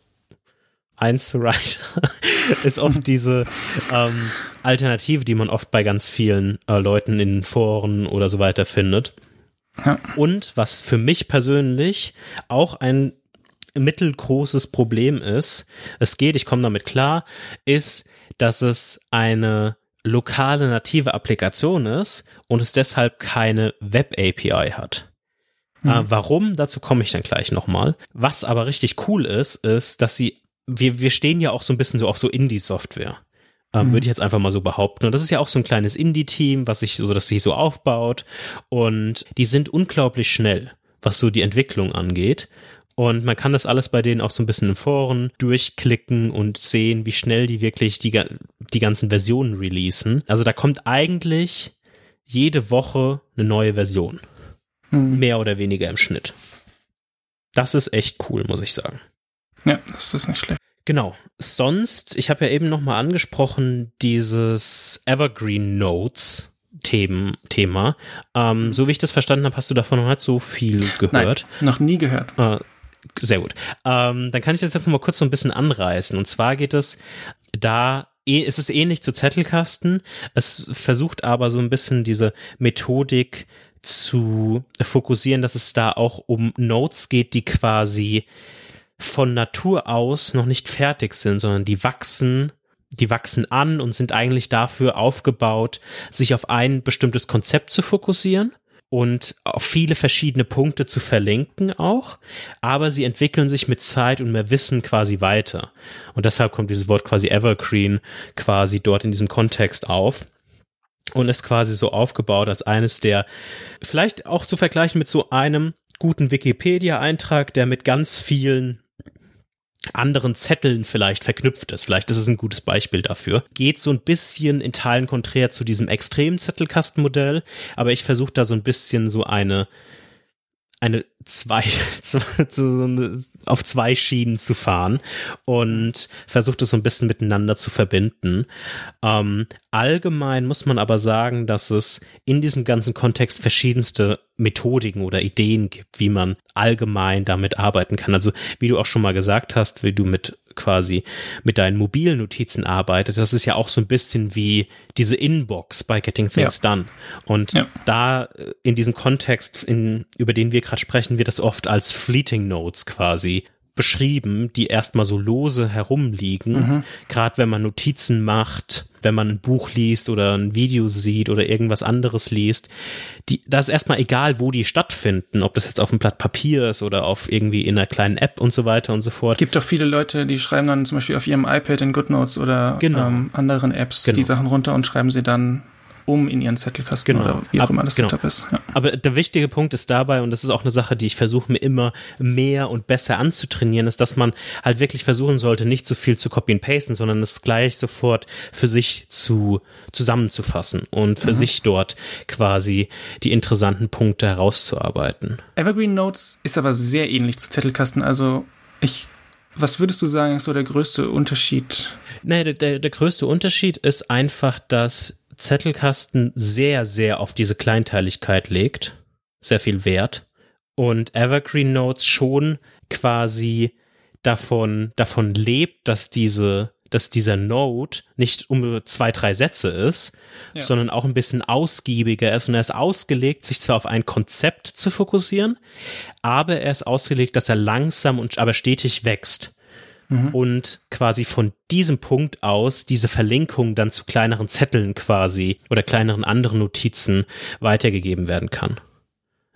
1 zu Writer ist oft diese ähm, Alternative, die man oft bei ganz vielen äh, Leuten in Foren oder so weiter findet. Ja. Und was für mich persönlich auch ein mittelgroßes Problem ist, es geht, ich komme damit klar, ist, dass es eine lokale native Applikation ist und es deshalb keine Web-API hat. Mhm. Äh, warum? Dazu komme ich dann gleich nochmal. Was aber richtig cool ist, ist, dass sie wir, wir stehen ja auch so ein bisschen so auf so Indie-Software. Ähm, mhm. Würde ich jetzt einfach mal so behaupten. Und das ist ja auch so ein kleines Indie-Team, was sich so, das sich so aufbaut. Und die sind unglaublich schnell, was so die Entwicklung angeht. Und man kann das alles bei denen auch so ein bisschen in Foren durchklicken und sehen, wie schnell die wirklich die, die ganzen Versionen releasen. Also da kommt eigentlich jede Woche eine neue Version. Mhm. Mehr oder weniger im Schnitt. Das ist echt cool, muss ich sagen. Ja, das ist nicht schlecht. Genau. Sonst, ich habe ja eben nochmal angesprochen, dieses Evergreen Notes. Themen, Thema. Ähm, so wie ich das verstanden habe, hast du davon noch nicht so viel gehört. Nein, noch nie gehört. Äh, sehr gut. Ähm, dann kann ich das jetzt noch mal kurz so ein bisschen anreißen. Und zwar geht es da eh, es ist ähnlich zu Zettelkasten. Es versucht aber so ein bisschen diese Methodik zu fokussieren, dass es da auch um Notes geht, die quasi von Natur aus noch nicht fertig sind, sondern die wachsen, die wachsen an und sind eigentlich dafür aufgebaut, sich auf ein bestimmtes Konzept zu fokussieren und auf viele verschiedene Punkte zu verlinken auch, aber sie entwickeln sich mit Zeit und mehr Wissen quasi weiter. Und deshalb kommt dieses Wort quasi Evergreen quasi dort in diesem Kontext auf und ist quasi so aufgebaut als eines der, vielleicht auch zu vergleichen mit so einem guten Wikipedia-Eintrag, der mit ganz vielen anderen Zetteln vielleicht verknüpft ist. Vielleicht ist es ein gutes Beispiel dafür. Geht so ein bisschen in Teilen konträr zu diesem extremen Zettelkastenmodell, aber ich versuche da so ein bisschen so eine eine zwei, auf zwei Schienen zu fahren und versucht es so ein bisschen miteinander zu verbinden. Ähm, allgemein muss man aber sagen, dass es in diesem ganzen Kontext verschiedenste Methodiken oder Ideen gibt, wie man allgemein damit arbeiten kann. Also wie du auch schon mal gesagt hast, wie du mit quasi mit deinen mobilen Notizen arbeitest, das ist ja auch so ein bisschen wie diese Inbox bei Getting Things ja. Done. Und ja. da äh, in diesem Kontext, in, über den wir gerade sprechen, wird das oft als Fleeting Notes quasi beschrieben, die erstmal so lose herumliegen. Mhm. Gerade wenn man Notizen macht, wenn man ein Buch liest oder ein Video sieht oder irgendwas anderes liest, die, da ist erstmal egal, wo die stattfinden, ob das jetzt auf einem Blatt Papier ist oder auf irgendwie in einer kleinen App und so weiter und so fort. Gibt doch viele Leute, die schreiben dann zum Beispiel auf ihrem iPad in GoodNotes oder genau. ähm, anderen Apps genau. die Sachen runter und schreiben sie dann um in ihren Zettelkasten genau. oder wie auch Ab, immer das genau. Setup ist. Ja. Aber der wichtige Punkt ist dabei, und das ist auch eine Sache, die ich versuche mir immer mehr und besser anzutrainieren, ist, dass man halt wirklich versuchen sollte, nicht so viel zu copy and pasten, sondern es gleich sofort für sich zu zusammenzufassen und für mhm. sich dort quasi die interessanten Punkte herauszuarbeiten. Evergreen Notes ist aber sehr ähnlich zu Zettelkasten. Also ich was würdest du sagen, ist so der größte Unterschied? Nee, der, der, der größte Unterschied ist einfach, dass Zettelkasten sehr, sehr auf diese Kleinteiligkeit legt, sehr viel Wert. Und Evergreen Notes schon quasi davon, davon lebt, dass diese, dass dieser Node nicht um zwei, drei Sätze ist, ja. sondern auch ein bisschen ausgiebiger ist. Und er ist ausgelegt, sich zwar auf ein Konzept zu fokussieren, aber er ist ausgelegt, dass er langsam und aber stetig wächst mhm. und quasi von diesem Punkt aus diese Verlinkung dann zu kleineren Zetteln quasi oder kleineren anderen Notizen weitergegeben werden kann.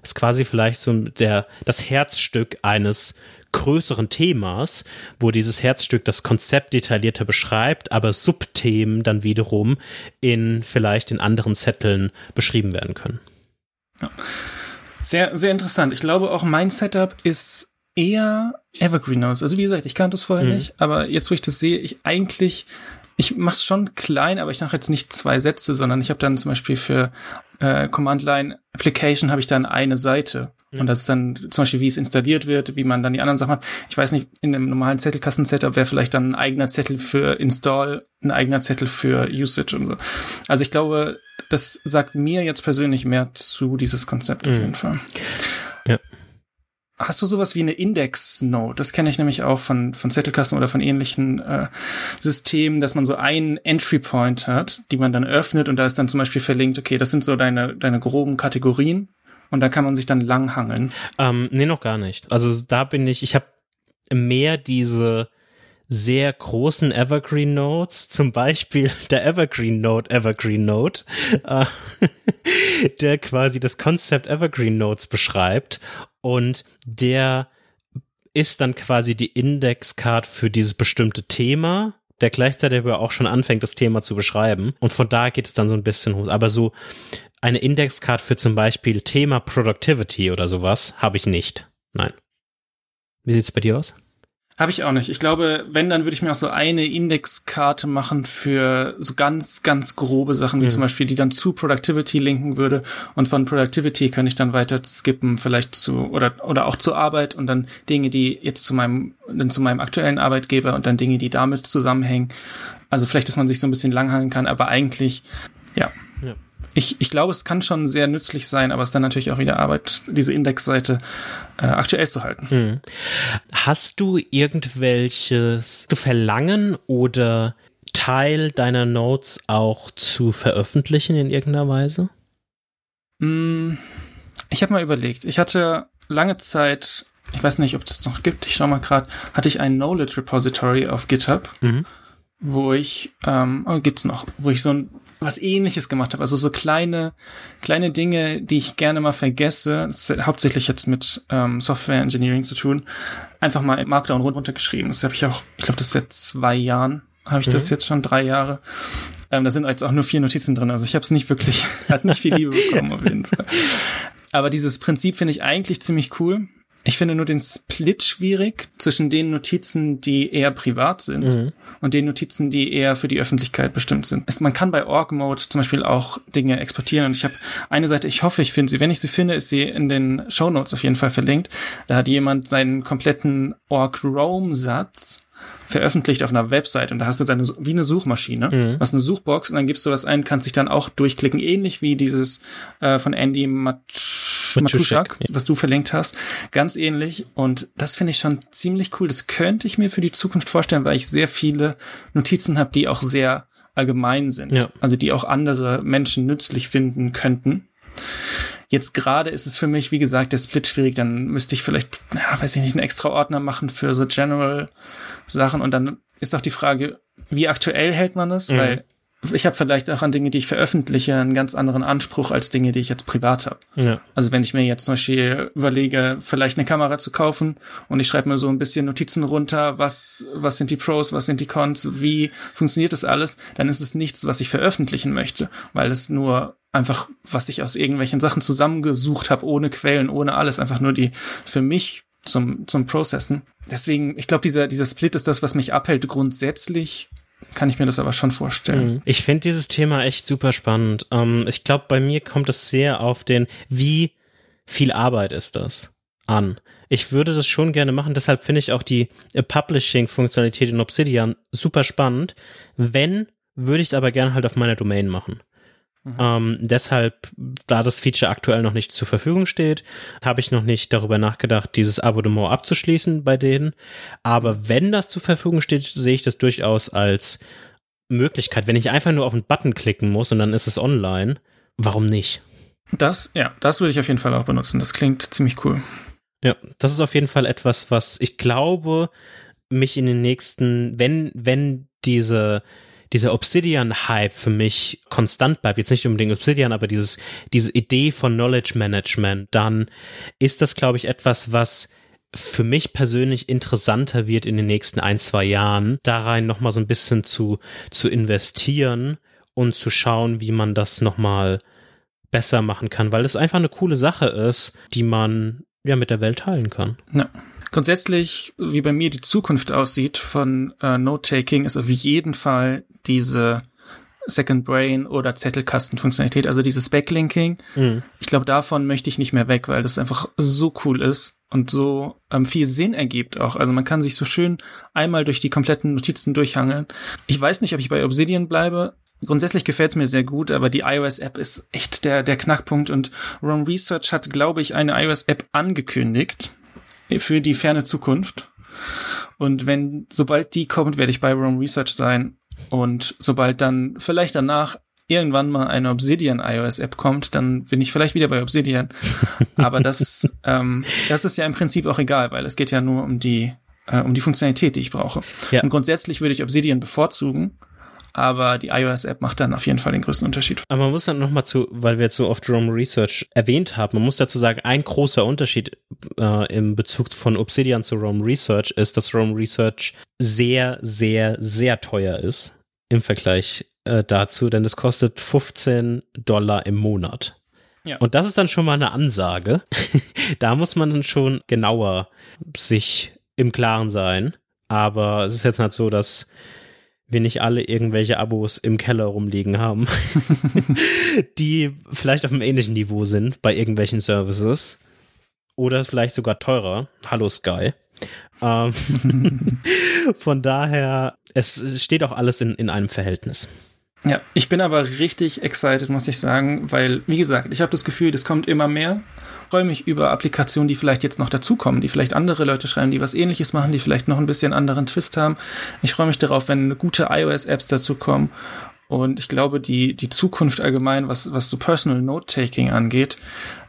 Das ist quasi vielleicht so der, das Herzstück eines größeren Themas, wo dieses Herzstück das Konzept detaillierter beschreibt, aber Subthemen dann wiederum in vielleicht in anderen Zetteln beschrieben werden können. Ja. Sehr, sehr interessant. Ich glaube auch mein Setup ist eher Evergreen aus. Also wie gesagt, ich kannte es vorher mhm. nicht, aber jetzt, wo ich das sehe, ich eigentlich ich mache es schon klein, aber ich mache jetzt nicht zwei Sätze, sondern ich habe dann zum Beispiel für äh, Command Line Application habe ich dann eine Seite. Und das ist dann zum Beispiel, wie es installiert wird, wie man dann die anderen Sachen hat. Ich weiß nicht, in einem normalen Zettelkasten-Setup wäre vielleicht dann ein eigener Zettel für Install, ein eigener Zettel für Usage und so. Also ich glaube, das sagt mir jetzt persönlich mehr zu dieses Konzept mhm. auf jeden Fall. Hast du sowas wie eine Index-Note? Das kenne ich nämlich auch von, von Zettelkasten oder von ähnlichen äh, Systemen, dass man so einen Entry-Point hat, die man dann öffnet und da ist dann zum Beispiel verlinkt, okay, das sind so deine, deine groben Kategorien und da kann man sich dann langhangeln. Ähm, nee, noch gar nicht. Also da bin ich, ich habe mehr diese sehr großen Evergreen Notes, zum Beispiel der Evergreen Note Evergreen Note, äh, der quasi das Konzept Evergreen Notes beschreibt und der ist dann quasi die Indexcard für dieses bestimmte Thema, der gleichzeitig aber auch schon anfängt, das Thema zu beschreiben. Und von da geht es dann so ein bisschen hoch. Aber so eine Indexcard für zum Beispiel Thema Productivity oder sowas habe ich nicht. Nein. Wie sieht's bei dir aus? Habe ich auch nicht. Ich glaube, wenn, dann würde ich mir auch so eine Indexkarte machen für so ganz, ganz grobe Sachen, wie mhm. zum Beispiel, die dann zu Productivity linken würde. Und von Productivity kann ich dann weiter skippen, vielleicht zu, oder, oder auch zur Arbeit und dann Dinge, die jetzt zu meinem, dann zu meinem aktuellen Arbeitgeber und dann Dinge, die damit zusammenhängen. Also vielleicht, dass man sich so ein bisschen langhangeln kann, aber eigentlich, ja. ja ich, ich glaube, es kann schon sehr nützlich sein, aber es ist dann natürlich auch wieder Arbeit, diese Indexseite äh, aktuell zu halten. Hm. Hast du irgendwelches du Verlangen oder Teil deiner Notes auch zu veröffentlichen in irgendeiner Weise? Hm, ich habe mal überlegt. Ich hatte lange Zeit, ich weiß nicht, ob es noch gibt, ich schau mal gerade, hatte ich ein Knowledge Repository auf GitHub. Mhm wo ich, ähm, oh, gibt's noch, wo ich so ein was ähnliches gemacht habe. Also so kleine, kleine Dinge, die ich gerne mal vergesse, hauptsächlich jetzt mit ähm, Software Engineering zu tun, einfach mal Markdown runtergeschrieben. Das habe ich auch, ich glaube, das ist seit zwei Jahren, habe ich mhm. das jetzt schon drei Jahre. Ähm, da sind jetzt auch nur vier Notizen drin. Also ich habe es nicht wirklich, hat nicht viel Liebe bekommen auf jeden Fall. Aber dieses Prinzip finde ich eigentlich ziemlich cool. Ich finde nur den Split schwierig zwischen den Notizen, die eher privat sind mhm. und den Notizen, die eher für die Öffentlichkeit bestimmt sind. Es, man kann bei Org Mode zum Beispiel auch Dinge exportieren und ich habe eine Seite, ich hoffe, ich finde sie. Wenn ich sie finde, ist sie in den Show Notes auf jeden Fall verlinkt. Da hat jemand seinen kompletten Org Roam Satz veröffentlicht auf einer Website und da hast du dann wie eine Suchmaschine, mhm. hast eine Suchbox und dann gibst du das ein, kannst dich dann auch durchklicken, ähnlich wie dieses äh, von Andy Matuschak, ja. was du verlinkt hast, ganz ähnlich und das finde ich schon ziemlich cool. Das könnte ich mir für die Zukunft vorstellen, weil ich sehr viele Notizen habe, die auch sehr allgemein sind, ja. also die auch andere Menschen nützlich finden könnten. Jetzt gerade ist es für mich, wie gesagt, der Split schwierig. Dann müsste ich vielleicht, ja, weiß ich nicht, einen extra Ordner machen für so General Sachen. Und dann ist auch die Frage, wie aktuell hält man das? Mhm. Weil ich habe vielleicht auch an Dinge, die ich veröffentliche, einen ganz anderen Anspruch als Dinge, die ich jetzt privat habe. Ja. Also wenn ich mir jetzt zum Beispiel überlege, vielleicht eine Kamera zu kaufen und ich schreibe mir so ein bisschen Notizen runter, was, was sind die Pros, was sind die Cons, wie funktioniert das alles, dann ist es nichts, was ich veröffentlichen möchte, weil es nur einfach, was ich aus irgendwelchen Sachen zusammengesucht habe, ohne Quellen, ohne alles, einfach nur die für mich zum, zum Processen. Deswegen, ich glaube, dieser, dieser Split ist das, was mich abhält. Grundsätzlich kann ich mir das aber schon vorstellen. Mhm. Ich finde dieses Thema echt super spannend. Ähm, ich glaube, bei mir kommt es sehr auf den, wie viel Arbeit ist das an. Ich würde das schon gerne machen, deshalb finde ich auch die Publishing-Funktionalität in Obsidian super spannend. Wenn, würde ich es aber gerne halt auf meiner Domain machen. Mhm. Ähm, deshalb, da das Feature aktuell noch nicht zur Verfügung steht, habe ich noch nicht darüber nachgedacht, dieses Abonnement abzuschließen bei denen. Aber wenn das zur Verfügung steht, sehe ich das durchaus als Möglichkeit. Wenn ich einfach nur auf einen Button klicken muss und dann ist es online, warum nicht? Das, ja, das würde ich auf jeden Fall auch benutzen. Das klingt ziemlich cool. Ja, das ist auf jeden Fall etwas, was ich glaube, mich in den nächsten, wenn, wenn diese dieser Obsidian-Hype für mich konstant bleibt, jetzt nicht unbedingt Obsidian, aber dieses, diese Idee von Knowledge Management, dann ist das, glaube ich, etwas, was für mich persönlich interessanter wird in den nächsten ein, zwei Jahren, da rein nochmal so ein bisschen zu, zu investieren und zu schauen, wie man das nochmal besser machen kann, weil es einfach eine coole Sache ist, die man ja mit der Welt teilen kann. Ja. Grundsätzlich, wie bei mir die Zukunft aussieht von äh, Note-Taking, ist auf jeden Fall diese Second Brain oder Zettelkastenfunktionalität, also dieses Backlinking. Mhm. Ich glaube, davon möchte ich nicht mehr weg, weil das einfach so cool ist und so ähm, viel Sinn ergibt auch. Also man kann sich so schön einmal durch die kompletten Notizen durchhangeln. Ich weiß nicht, ob ich bei Obsidian bleibe. Grundsätzlich gefällt es mir sehr gut, aber die iOS-App ist echt der, der Knackpunkt und Rome Research hat, glaube ich, eine iOS-App angekündigt für die ferne Zukunft. Und wenn, sobald die kommt, werde ich bei Rome Research sein. Und sobald dann vielleicht danach irgendwann mal eine Obsidian iOS App kommt, dann bin ich vielleicht wieder bei Obsidian. Aber das, ähm, das ist ja im Prinzip auch egal, weil es geht ja nur um die, äh, um die Funktionalität, die ich brauche. Ja. Und grundsätzlich würde ich Obsidian bevorzugen, aber die iOS-App macht dann auf jeden Fall den größten Unterschied. Aber man muss dann nochmal zu, weil wir jetzt so oft Rome Research erwähnt haben, man muss dazu sagen, ein großer Unterschied äh, im Bezug von Obsidian zu Rome Research ist, dass Rome Research sehr, sehr, sehr teuer ist im Vergleich äh, dazu, denn es kostet 15 Dollar im Monat. Ja. Und das ist dann schon mal eine Ansage. da muss man dann schon genauer sich im Klaren sein. Aber es ist jetzt nicht so, dass wir nicht alle irgendwelche Abos im Keller rumliegen haben, die vielleicht auf einem ähnlichen Niveau sind bei irgendwelchen Services oder vielleicht sogar teurer. Hallo Sky. Ähm, von daher, es steht auch alles in, in einem Verhältnis. Ja, ich bin aber richtig excited, muss ich sagen, weil, wie gesagt, ich habe das Gefühl, das kommt immer mehr freue mich über Applikationen, die vielleicht jetzt noch dazukommen, die vielleicht andere Leute schreiben, die was ähnliches machen, die vielleicht noch ein bisschen anderen Twist haben. Ich freue mich darauf, wenn gute iOS-Apps dazukommen. Und ich glaube, die, die Zukunft allgemein, was, was so Personal Note-Taking angeht,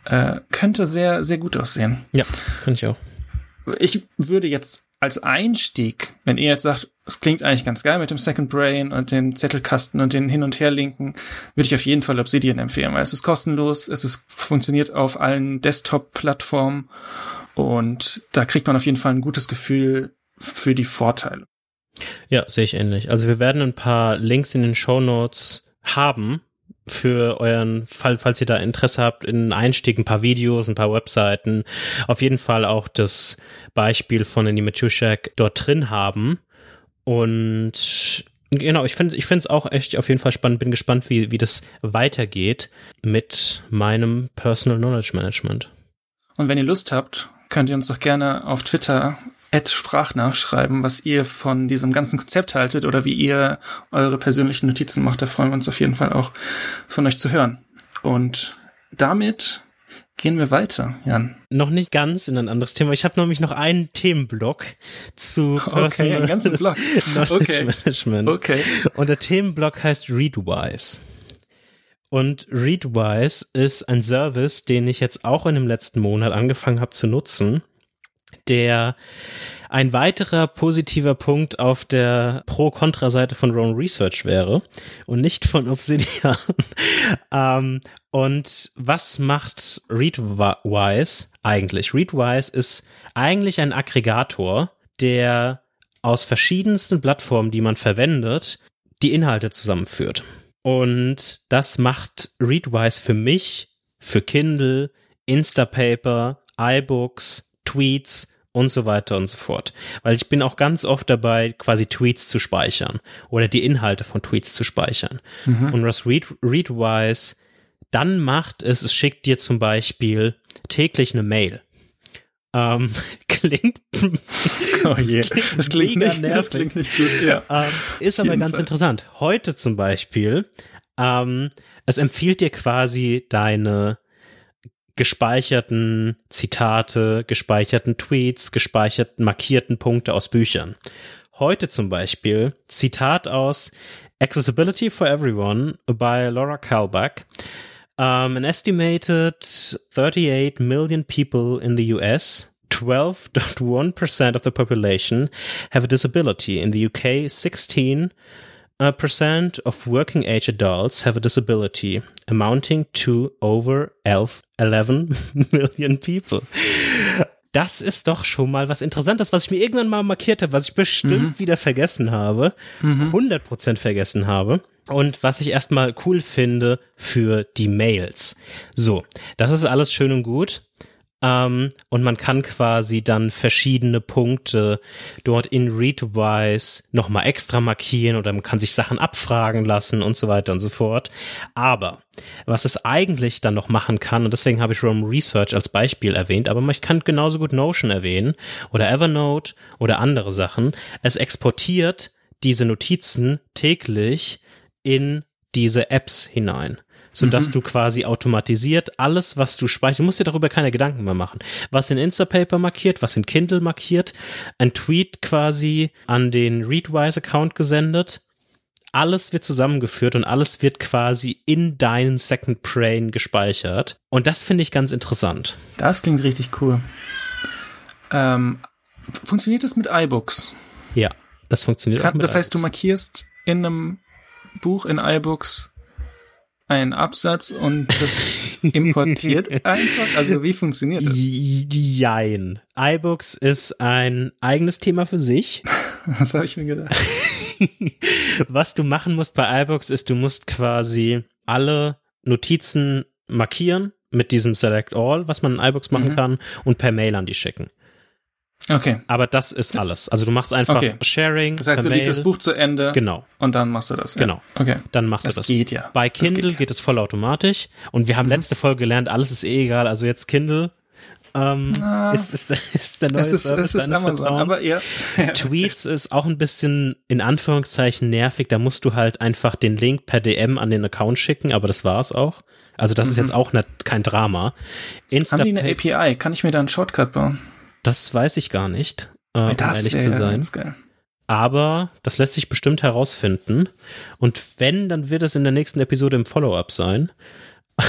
äh, könnte sehr, sehr gut aussehen. Ja, finde ich auch. Ich würde jetzt als Einstieg, wenn ihr jetzt sagt, es klingt eigentlich ganz geil mit dem Second Brain und den Zettelkasten und den Hin- und Herlinken, würde ich auf jeden Fall Obsidian empfehlen, weil es ist kostenlos, es ist, funktioniert auf allen Desktop-Plattformen und da kriegt man auf jeden Fall ein gutes Gefühl für die Vorteile. Ja, sehe ich ähnlich. Also wir werden ein paar Links in den Show Notes haben für euren Fall, falls ihr da Interesse habt, in Einstieg ein paar Videos, ein paar Webseiten, auf jeden Fall auch das Beispiel von Andy Matuszak dort drin haben. Und genau, ich finde es auch echt auf jeden Fall spannend. Bin gespannt, wie, wie das weitergeht mit meinem Personal Knowledge Management. Und wenn ihr Lust habt, könnt ihr uns doch gerne auf Twitter Sprachnachschreiben, was ihr von diesem ganzen Konzept haltet oder wie ihr eure persönlichen Notizen macht. Da freuen wir uns auf jeden Fall auch von euch zu hören. Und damit Gehen wir weiter, Jan. Noch nicht ganz in ein anderes Thema. Ich habe nämlich noch einen Themenblock zu Personal okay, einen ganzen Block. okay. Management. Okay. Und der Themenblock heißt Readwise. Und Readwise ist ein Service, den ich jetzt auch in dem letzten Monat angefangen habe zu nutzen, der ein weiterer positiver Punkt auf der Pro-Kontra-Seite von Rome Research wäre und nicht von Obsidian. ähm, und was macht Readwise eigentlich? Readwise ist eigentlich ein Aggregator, der aus verschiedensten Plattformen, die man verwendet, die Inhalte zusammenführt. Und das macht Readwise für mich, für Kindle, Instapaper, iBooks, Tweets und so weiter und so fort. Weil ich bin auch ganz oft dabei, quasi Tweets zu speichern oder die Inhalte von Tweets zu speichern. Mhm. Und was Read, Readwise dann macht, ist, es schickt dir zum Beispiel täglich eine Mail. Ähm, klingt, oh je. das klingt mega nicht, Das klingt nicht gut, ja. Ähm, ist aber ganz Fall. interessant. Heute zum Beispiel, ähm, es empfiehlt dir quasi deine gespeicherten Zitate, gespeicherten Tweets, gespeicherten markierten Punkte aus Büchern. Heute zum Beispiel Zitat aus Accessibility for Everyone by Laura Kalbach. Um, an estimated 38 million people in the US 12.1% of the population have a disability. In the UK, 16 uh, percent of working age adults have a disability, amounting to over 11 million people. Das ist doch schon mal was Interessantes, was ich mir irgendwann mal markiert habe, was ich bestimmt mhm. wieder vergessen habe, mhm. 100% vergessen habe. Und was ich erstmal cool finde für die Mails. So, das ist alles schön und gut. Ähm, und man kann quasi dann verschiedene Punkte dort in Readwise nochmal extra markieren oder man kann sich Sachen abfragen lassen und so weiter und so fort. Aber was es eigentlich dann noch machen kann, und deswegen habe ich Rome Research als Beispiel erwähnt, aber man kann genauso gut Notion erwähnen oder Evernote oder andere Sachen. Es exportiert diese Notizen täglich in diese Apps hinein sodass mhm. du quasi automatisiert alles, was du speicherst, du musst dir darüber keine Gedanken mehr machen. Was in Instapaper markiert, was in Kindle markiert, ein Tweet quasi an den Readwise-Account gesendet, alles wird zusammengeführt und alles wird quasi in deinen Second Brain gespeichert. Und das finde ich ganz interessant. Das klingt richtig cool. Ähm, funktioniert das mit iBooks? Ja, das funktioniert Kann, auch mit Das heißt, iBooks. du markierst in einem Buch in iBooks einen Absatz und das importiert einfach? Also wie funktioniert das? Jein. iBooks ist ein eigenes Thema für sich. das habe ich mir gedacht. Was du machen musst bei iBooks ist, du musst quasi alle Notizen markieren mit diesem Select All, was man in iBooks machen mhm. kann, und per Mail an die schicken. Okay. Aber das ist alles. Also du machst einfach okay. Sharing. Das heißt, du liest das Buch zu Ende. Genau. Und dann machst du das. Ja. Genau. Okay. Dann machst das du das. Geht ja. Bei Kindle geht, ja. geht, es vollautomatisch. Und wir haben mhm. letzte Folge gelernt, alles ist eh egal. Also jetzt Kindle. Ähm, ah, ist, ist, ist der neue es ist, Service es ist Amazon, aber ja. Tweets ist auch ein bisschen in Anführungszeichen nervig. Da musst du halt einfach den Link per DM an den Account schicken, aber das war's auch. Also das mhm. ist jetzt auch nicht, kein Drama. Insta Haben die eine API? Kann ich mir da einen Shortcut bauen? Das weiß ich gar nicht äh, um ehrlich zu sein. Geil. Aber das lässt sich bestimmt herausfinden. Und wenn, dann wird es in der nächsten Episode im Follow-up sein.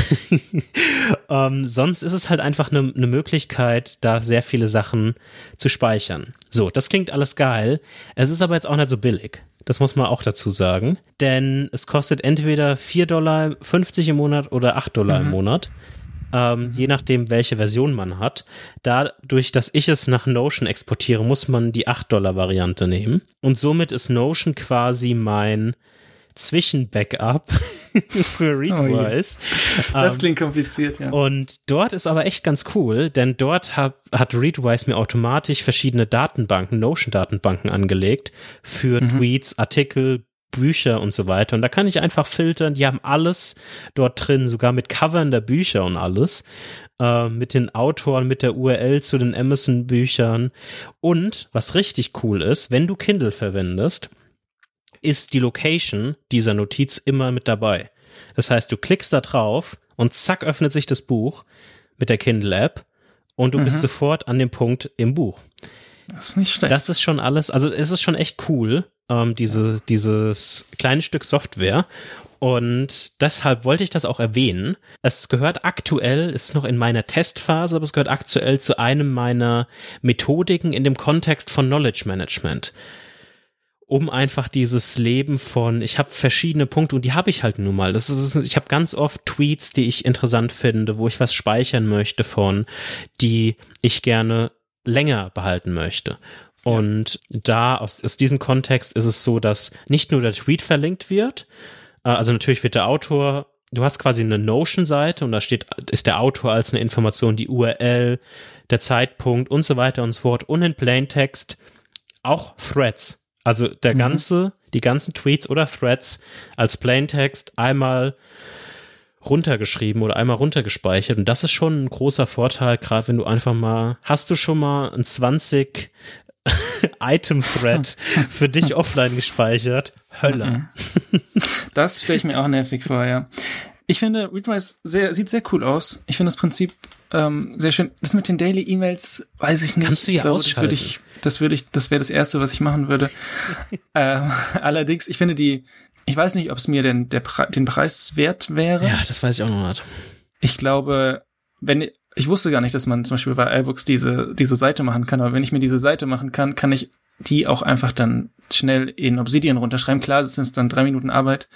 ähm, sonst ist es halt einfach eine ne Möglichkeit, da sehr viele Sachen zu speichern. So, das klingt alles geil. Es ist aber jetzt auch nicht so billig. Das muss man auch dazu sagen. Denn es kostet entweder 4,50 Dollar im Monat oder 8 Dollar mhm. im Monat ähm, je nachdem, welche Version man hat. Dadurch, dass ich es nach Notion exportiere, muss man die 8-Dollar-Variante nehmen. Und somit ist Notion quasi mein Zwischenbackup für Readwise. Oh, das ähm, klingt kompliziert, ja. Und dort ist aber echt ganz cool, denn dort hat, hat Readwise mir automatisch verschiedene Datenbanken, Notion-Datenbanken angelegt für mhm. Tweets, Artikel, Bücher und so weiter. Und da kann ich einfach filtern. Die haben alles dort drin, sogar mit Covern der Bücher und alles. Äh, mit den Autoren, mit der URL zu den Amazon-Büchern. Und was richtig cool ist, wenn du Kindle verwendest, ist die Location dieser Notiz immer mit dabei. Das heißt, du klickst da drauf und zack öffnet sich das Buch mit der Kindle-App und du mhm. bist sofort an dem Punkt im Buch. Das ist nicht schlecht. Das ist schon alles, also es ist schon echt cool ähm, diese, dieses kleine Stück Software. Und deshalb wollte ich das auch erwähnen. Es gehört aktuell, ist noch in meiner Testphase, aber es gehört aktuell zu einem meiner Methodiken in dem Kontext von Knowledge Management. Um einfach dieses Leben von, ich habe verschiedene Punkte und die habe ich halt nun mal. Das ist, ich habe ganz oft Tweets, die ich interessant finde, wo ich was speichern möchte von, die ich gerne länger behalten möchte. Und da aus, aus diesem Kontext ist es so, dass nicht nur der Tweet verlinkt wird, äh, also natürlich wird der Autor, du hast quasi eine Notion-Seite und da steht, ist der Autor als eine Information, die URL, der Zeitpunkt und so weiter und so fort und in Plaintext auch Threads. Also der mhm. ganze, die ganzen Tweets oder Threads als Plaintext einmal runtergeschrieben oder einmal runtergespeichert. Und das ist schon ein großer Vorteil, gerade wenn du einfach mal, hast du schon mal ein 20 Item-Thread für dich offline gespeichert. Hölle. Das stelle ich mir auch nervig vor, ja. Ich finde, Readwise sehr, sieht sehr cool aus. Ich finde das Prinzip ähm, sehr schön. Das mit den Daily E-Mails weiß ich nicht. Kannst du ja ich glaube, ausschalten. das würde ich, das würde ich, das wäre das erste, was ich machen würde. äh, allerdings, ich finde die, ich weiß nicht, ob es mir denn der Pre den Preis wert wäre. Ja, das weiß ich auch noch nicht. Ich glaube, wenn ich wusste gar nicht, dass man zum Beispiel bei iBooks diese, diese Seite machen kann, aber wenn ich mir diese Seite machen kann, kann ich die auch einfach dann schnell in Obsidian runterschreiben. Klar, das sind dann drei Minuten Arbeit.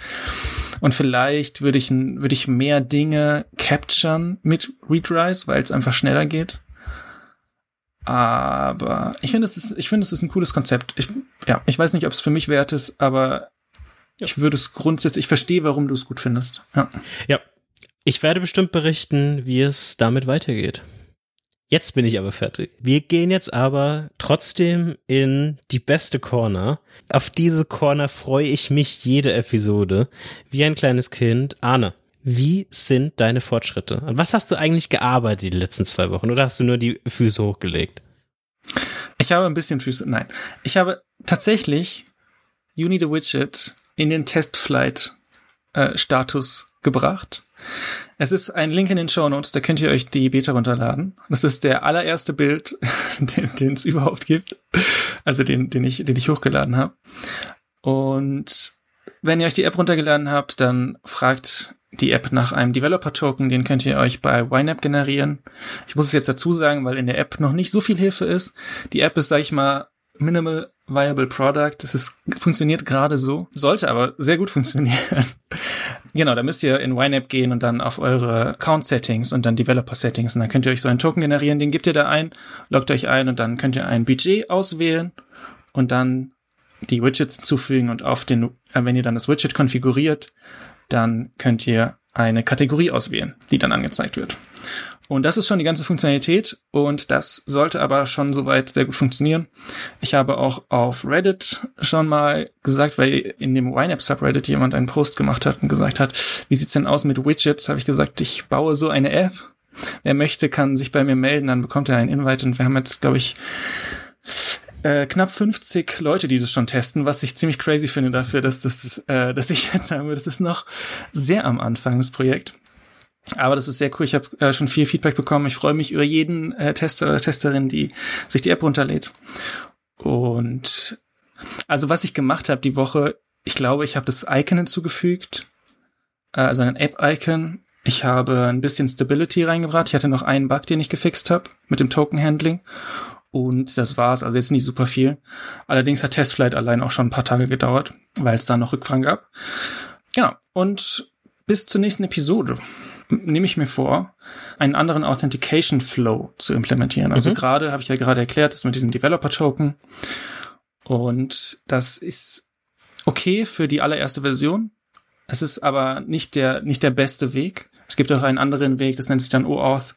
Und vielleicht würde ich, würde ich mehr Dinge capturen mit Readrise, weil es einfach schneller geht. Aber ich finde, es ist, ich finde, es ist ein cooles Konzept. Ich, ja, ich weiß nicht, ob es für mich wert ist, aber ich würde es grundsätzlich, ich verstehe, warum du es gut findest. Ja. Ja, ich werde bestimmt berichten, wie es damit weitergeht. Jetzt bin ich aber fertig. Wir gehen jetzt aber trotzdem in die beste Corner. Auf diese Corner freue ich mich jede Episode. Wie ein kleines Kind. Arne, wie sind deine Fortschritte? An was hast du eigentlich gearbeitet die letzten zwei Wochen? Oder hast du nur die Füße hochgelegt? Ich habe ein bisschen Füße. Nein. Ich habe tatsächlich Uni the Widget in den Testflight-Status äh, gebracht. Es ist ein Link in den Show Notes, da könnt ihr euch die Beta runterladen. Das ist der allererste Bild, den es überhaupt gibt. Also den, den ich, den ich hochgeladen habe. Und wenn ihr euch die App runtergeladen habt, dann fragt die App nach einem Developer-Token, den könnt ihr euch bei YNAB generieren. Ich muss es jetzt dazu sagen, weil in der App noch nicht so viel Hilfe ist. Die App ist, sag ich mal, Minimal Viable Product. Es ist, funktioniert gerade so, sollte aber sehr gut funktionieren. Genau, da müsst ihr in YNAB gehen und dann auf eure Account Settings und dann Developer Settings und dann könnt ihr euch so einen Token generieren, den gebt ihr da ein, loggt euch ein und dann könnt ihr ein Budget auswählen und dann die Widgets hinzufügen und auf den, äh, wenn ihr dann das Widget konfiguriert, dann könnt ihr eine Kategorie auswählen, die dann angezeigt wird. Und das ist schon die ganze Funktionalität und das sollte aber schon soweit sehr gut funktionieren. Ich habe auch auf Reddit schon mal gesagt, weil in dem YNAB Subreddit jemand einen Post gemacht hat und gesagt hat, wie sieht's denn aus mit Widgets? Habe ich gesagt, ich baue so eine App. Wer möchte, kann sich bei mir melden, dann bekommt er einen Invite und wir haben jetzt, glaube ich, äh, knapp 50 Leute, die das schon testen, was ich ziemlich crazy finde dafür, dass das, äh, dass ich jetzt sagen würde, das ist noch sehr am Anfang das Projekt. Aber das ist sehr cool. Ich habe äh, schon viel Feedback bekommen. Ich freue mich über jeden äh, Tester oder Testerin, die sich die App runterlädt. Und also was ich gemacht habe die Woche, ich glaube, ich habe das Icon hinzugefügt, äh, also ein App-Icon. Ich habe ein bisschen Stability reingebracht. Ich hatte noch einen Bug, den ich gefixt habe mit dem Token-Handling. Und das war's, also jetzt nicht super viel. Allerdings hat Testflight allein auch schon ein paar Tage gedauert, weil es da noch Rückfragen gab. Genau. Und bis zur nächsten Episode nehme ich mir vor, einen anderen Authentication Flow zu implementieren. Also mhm. gerade, habe ich ja gerade erklärt, das mit diesem Developer Token. Und das ist okay für die allererste Version. Es ist aber nicht der, nicht der beste Weg. Es gibt auch einen anderen Weg, das nennt sich dann OAuth.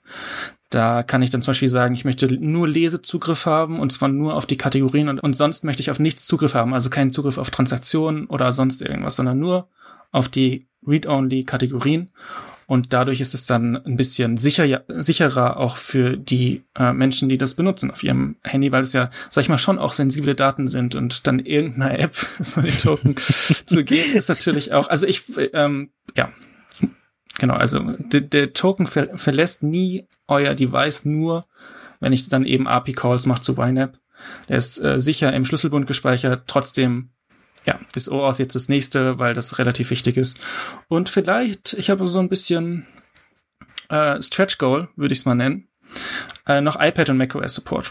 Da kann ich dann zum Beispiel sagen, ich möchte nur Lesezugriff haben und zwar nur auf die Kategorien und, und sonst möchte ich auf nichts Zugriff haben, also keinen Zugriff auf Transaktionen oder sonst irgendwas, sondern nur auf die Read-Only-Kategorien. Und dadurch ist es dann ein bisschen sicher, sicherer auch für die äh, Menschen, die das benutzen auf ihrem Handy, weil es ja, sag ich mal, schon auch sensible Daten sind und dann irgendeiner App so den Token zu geben, ist natürlich auch, also ich, ähm, ja, genau, also der, der Token ver verlässt nie euer Device nur, wenn ich dann eben API-Calls mache zu YNAB. Der ist äh, sicher im Schlüsselbund gespeichert, trotzdem ja, ist OAuth jetzt das nächste, weil das relativ wichtig ist. Und vielleicht, ich habe so ein bisschen äh, Stretch Goal, würde ich es mal nennen, äh, noch iPad und macOS Support.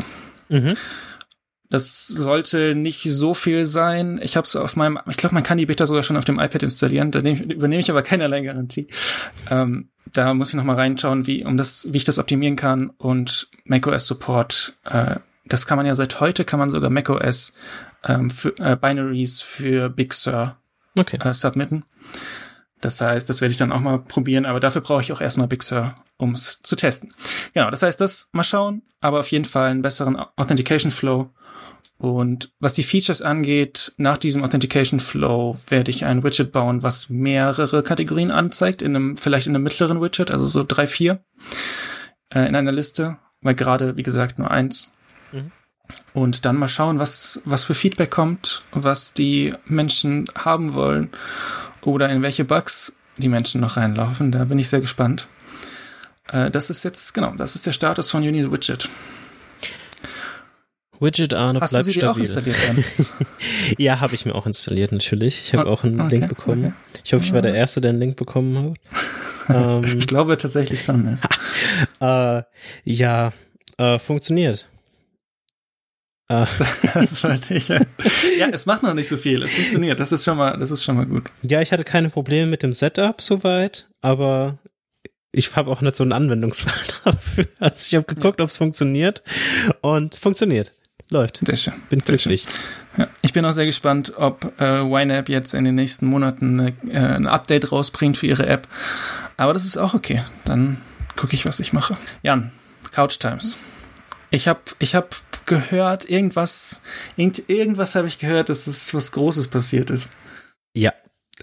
Mhm. Das sollte nicht so viel sein. Ich habe es auf meinem, ich glaube, man kann die Beta sogar schon auf dem iPad installieren. Da nehm, übernehme ich aber keinerlei Garantie. Ähm, da muss ich noch mal reinschauen, wie um das, wie ich das optimieren kann und macOS Support. Äh, das kann man ja seit heute, kann man sogar macOS ähm, für, äh, Binaries für Big Sur okay. äh, submitten. Das heißt, das werde ich dann auch mal probieren, aber dafür brauche ich auch erstmal Big Sur, um es zu testen. Genau, das heißt, das mal schauen, aber auf jeden Fall einen besseren Authentication Flow. Und was die Features angeht, nach diesem Authentication Flow werde ich ein Widget bauen, was mehrere Kategorien anzeigt, in einem, vielleicht in einem mittleren Widget, also so drei, vier, äh, in einer Liste, weil gerade, wie gesagt, nur eins. Und dann mal schauen, was, was für Feedback kommt, was die Menschen haben wollen oder in welche Bugs die Menschen noch reinlaufen. Da bin ich sehr gespannt. Äh, das ist jetzt, genau, das ist der Status von Uni Widget. Widget Arne Hast bleibt du sie stabil. Auch installiert, ja, habe ich mir auch installiert natürlich. Ich habe oh, auch einen okay, Link bekommen. Okay. Ich hoffe, ich war der Erste, der einen Link bekommen hat. ähm, ich glaube tatsächlich schon. Ne? äh, ja, äh, funktioniert. Das wollte ich. Ja. ja, es macht noch nicht so viel. Es funktioniert. Das ist schon mal, das ist schon mal gut. Ja, ich hatte keine Probleme mit dem Setup soweit, aber ich habe auch nicht so einen Anwendungsfall dafür. Also ich habe geguckt, ja. ob es funktioniert und funktioniert. Läuft. Sehr schön. Bin glücklich. Ja, ich bin auch sehr gespannt, ob äh, YNAB jetzt in den nächsten Monaten eine, äh, ein Update rausbringt für ihre App. Aber das ist auch okay. Dann gucke ich, was ich mache. Jan, Couch Times. Ich habe ich hab gehört, irgendwas, irgend, irgendwas habe ich gehört, dass das was Großes passiert ist. Ja,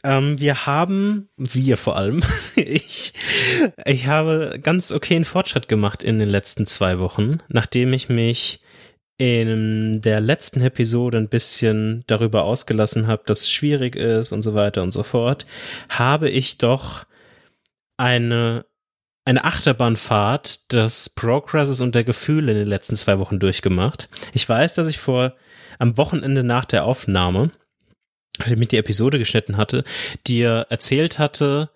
ähm, wir haben, wir vor allem, ich, ich habe ganz okayen Fortschritt gemacht in den letzten zwei Wochen, nachdem ich mich in der letzten Episode ein bisschen darüber ausgelassen habe, dass es schwierig ist und so weiter und so fort, habe ich doch eine eine Achterbahnfahrt des Progresses und der Gefühle in den letzten zwei Wochen durchgemacht. Ich weiß, dass ich vor am Wochenende nach der Aufnahme, als ich mit die Episode geschnitten hatte, dir erzählt hatte,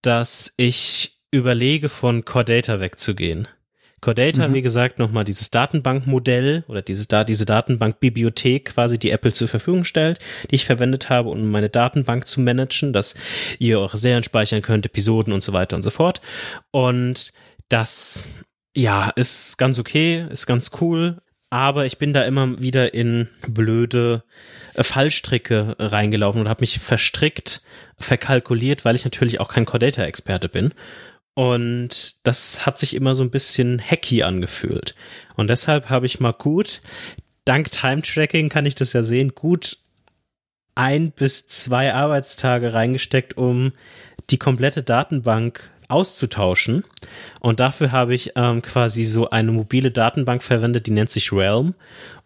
dass ich überlege, von Core Data mhm. wie gesagt, nochmal dieses Datenbankmodell oder dieses, da, diese Datenbankbibliothek quasi, die Apple zur Verfügung stellt, die ich verwendet habe, um meine Datenbank zu managen, dass ihr eure Serien speichern könnt, Episoden und so weiter und so fort. Und das, ja, ist ganz okay, ist ganz cool, aber ich bin da immer wieder in blöde äh, Fallstricke reingelaufen und habe mich verstrickt, verkalkuliert, weil ich natürlich auch kein Cordata-Experte bin. Und das hat sich immer so ein bisschen hacky angefühlt. Und deshalb habe ich mal gut, dank Time Tracking kann ich das ja sehen, gut ein bis zwei Arbeitstage reingesteckt, um die komplette Datenbank auszutauschen. Und dafür habe ich ähm, quasi so eine mobile Datenbank verwendet, die nennt sich Realm.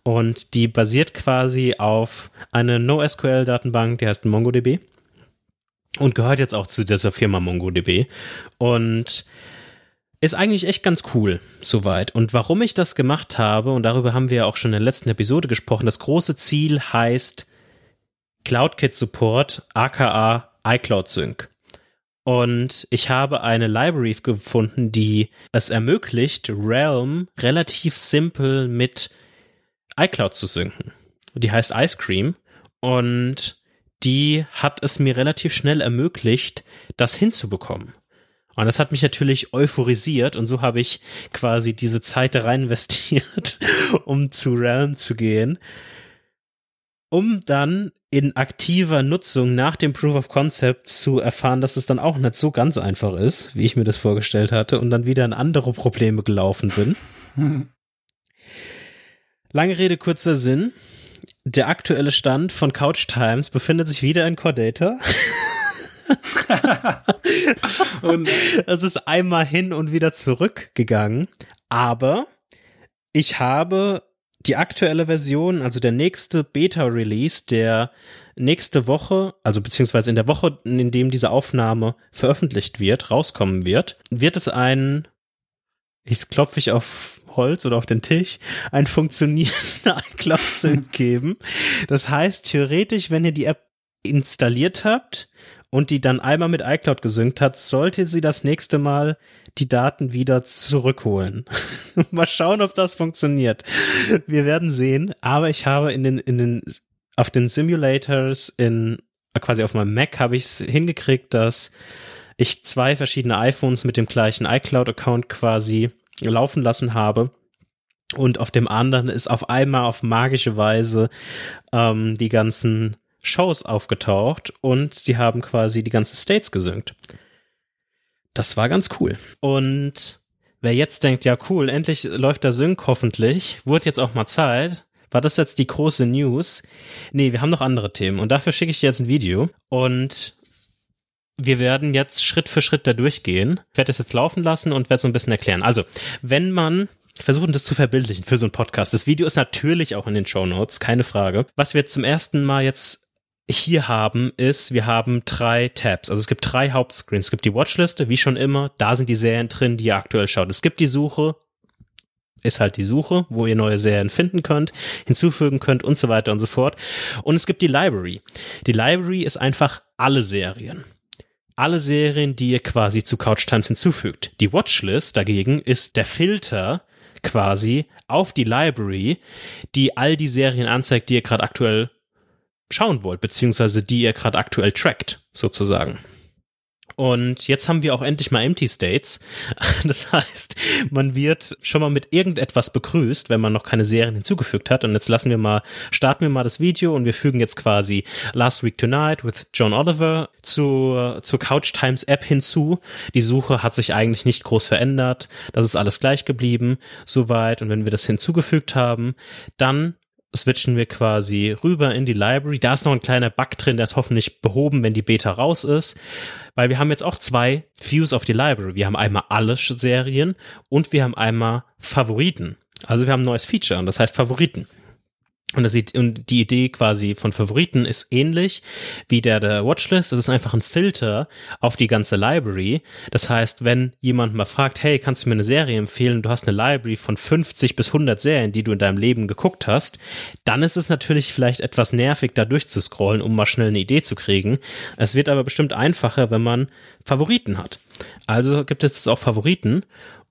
Und die basiert quasi auf einer NoSQL-Datenbank, die heißt MongoDB und gehört jetzt auch zu dieser Firma MongoDB und ist eigentlich echt ganz cool soweit. Und warum ich das gemacht habe, und darüber haben wir ja auch schon in der letzten Episode gesprochen, das große Ziel heißt CloudKit Support, aka iCloud Sync. Und ich habe eine Library gefunden, die es ermöglicht, Realm relativ simpel mit iCloud zu synken. Die heißt Ice Cream. Und die hat es mir relativ schnell ermöglicht, das hinzubekommen. Und das hat mich natürlich euphorisiert und so habe ich quasi diese Zeit da rein investiert, um zu Realm zu gehen, um dann in aktiver Nutzung nach dem Proof of Concept zu erfahren, dass es dann auch nicht so ganz einfach ist, wie ich mir das vorgestellt hatte und dann wieder in andere Probleme gelaufen bin. Lange Rede, kurzer Sinn der aktuelle Stand von Couch Times befindet sich wieder in Cordata. und es ist einmal hin und wieder zurückgegangen. Aber ich habe die aktuelle Version, also der nächste Beta-Release, der nächste Woche, also beziehungsweise in der Woche, in dem diese Aufnahme veröffentlicht wird, rauskommen wird, wird es ein, ich klopfe ich auf Holz oder auf den Tisch ein funktionierender iCloud-Sync geben. Das heißt, theoretisch, wenn ihr die App installiert habt und die dann einmal mit iCloud gesynkt hat, sollte sie das nächste Mal die Daten wieder zurückholen. Mal schauen, ob das funktioniert. Wir werden sehen. Aber ich habe in den, in den, auf den Simulators in, quasi auf meinem Mac habe ich es hingekriegt, dass ich zwei verschiedene iPhones mit dem gleichen iCloud-Account quasi laufen lassen habe. Und auf dem anderen ist auf einmal auf magische Weise ähm, die ganzen Shows aufgetaucht und sie haben quasi die ganzen States gesynkt. Das war ganz cool. Und wer jetzt denkt, ja cool, endlich läuft der Sync hoffentlich, wurde jetzt auch mal Zeit, war das jetzt die große News? Nee, wir haben noch andere Themen und dafür schicke ich dir jetzt ein Video und wir werden jetzt Schritt für Schritt da durchgehen. Ich werde das jetzt laufen lassen und werde so ein bisschen erklären. Also, wenn man versuchen, das zu verbildlichen für so einen Podcast. Das Video ist natürlich auch in den Show Notes, keine Frage. Was wir zum ersten Mal jetzt hier haben, ist, wir haben drei Tabs. Also es gibt drei Hauptscreens. Es gibt die Watchliste, wie schon immer. Da sind die Serien drin, die ihr aktuell schaut. Es gibt die Suche, ist halt die Suche, wo ihr neue Serien finden könnt, hinzufügen könnt und so weiter und so fort. Und es gibt die Library. Die Library ist einfach alle Serien alle Serien, die ihr quasi zu Couch Times hinzufügt. Die Watchlist dagegen ist der Filter quasi auf die Library, die all die Serien anzeigt, die ihr gerade aktuell schauen wollt, beziehungsweise die ihr gerade aktuell trackt, sozusagen. Und jetzt haben wir auch endlich mal Empty States. Das heißt, man wird schon mal mit irgendetwas begrüßt, wenn man noch keine Serien hinzugefügt hat. Und jetzt lassen wir mal, starten wir mal das Video und wir fügen jetzt quasi Last Week Tonight with John Oliver zur, zur Couch Times App hinzu. Die Suche hat sich eigentlich nicht groß verändert. Das ist alles gleich geblieben, soweit. Und wenn wir das hinzugefügt haben, dann switchen wir quasi rüber in die Library. Da ist noch ein kleiner Bug drin, der ist hoffentlich behoben, wenn die Beta raus ist. Weil wir haben jetzt auch zwei Views auf die Library. Wir haben einmal alle Serien und wir haben einmal Favoriten. Also wir haben ein neues Feature und das heißt Favoriten. Und, das sieht, und die Idee quasi von Favoriten ist ähnlich wie der der Watchlist. Das ist einfach ein Filter auf die ganze Library. Das heißt, wenn jemand mal fragt, hey, kannst du mir eine Serie empfehlen? Du hast eine Library von 50 bis 100 Serien, die du in deinem Leben geguckt hast. Dann ist es natürlich vielleicht etwas nervig, da durchzuscrollen, um mal schnell eine Idee zu kriegen. Es wird aber bestimmt einfacher, wenn man Favoriten hat. Also gibt es jetzt auch Favoriten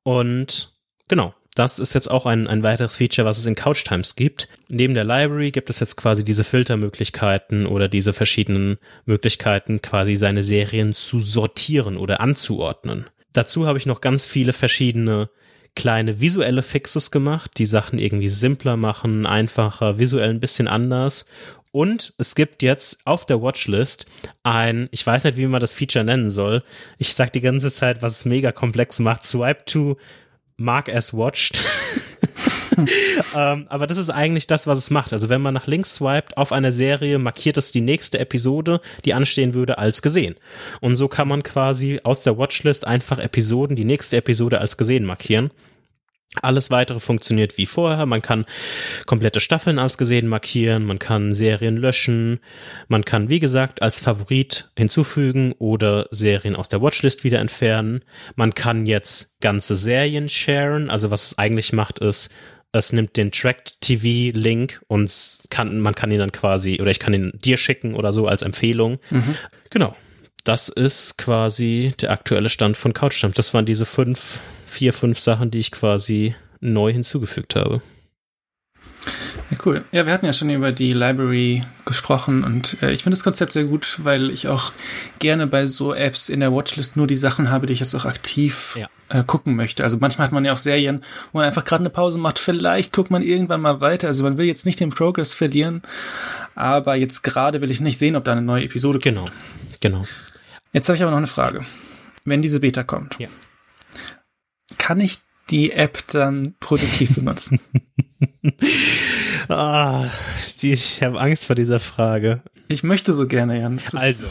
und genau das ist jetzt auch ein, ein weiteres Feature, was es in Couch Times gibt. Neben der Library gibt es jetzt quasi diese Filtermöglichkeiten oder diese verschiedenen Möglichkeiten, quasi seine Serien zu sortieren oder anzuordnen. Dazu habe ich noch ganz viele verschiedene kleine visuelle Fixes gemacht, die Sachen irgendwie simpler machen, einfacher, visuell ein bisschen anders. Und es gibt jetzt auf der Watchlist ein, ich weiß nicht, wie man das Feature nennen soll. Ich sag die ganze Zeit, was es mega komplex macht. Swipe to Mark as watched. ähm, aber das ist eigentlich das, was es macht. Also wenn man nach links swiped auf einer Serie, markiert es die nächste Episode, die anstehen würde, als gesehen. Und so kann man quasi aus der Watchlist einfach Episoden, die nächste Episode als gesehen markieren. Alles weitere funktioniert wie vorher. Man kann komplette Staffeln als gesehen markieren, man kann Serien löschen, man kann, wie gesagt, als Favorit hinzufügen oder Serien aus der Watchlist wieder entfernen. Man kann jetzt ganze Serien sharen. Also was es eigentlich macht, ist, es nimmt den Tracked TV Link und kann, man kann ihn dann quasi, oder ich kann ihn dir schicken oder so als Empfehlung. Mhm. Genau. Das ist quasi der aktuelle Stand von Couchstamp. Das waren diese fünf vier, fünf Sachen, die ich quasi neu hinzugefügt habe. Ja, cool. Ja, wir hatten ja schon über die Library gesprochen und äh, ich finde das Konzept sehr gut, weil ich auch gerne bei so Apps in der Watchlist nur die Sachen habe, die ich jetzt auch aktiv ja. äh, gucken möchte. Also manchmal hat man ja auch Serien, wo man einfach gerade eine Pause macht. Vielleicht guckt man irgendwann mal weiter. Also man will jetzt nicht den Progress verlieren, aber jetzt gerade will ich nicht sehen, ob da eine neue Episode kommt. Genau, genau. Jetzt habe ich aber noch eine Frage. Wenn diese Beta kommt, ja kann ich die App dann produktiv benutzen? ah, ich habe Angst vor dieser Frage. Ich möchte so gerne, Jan. also,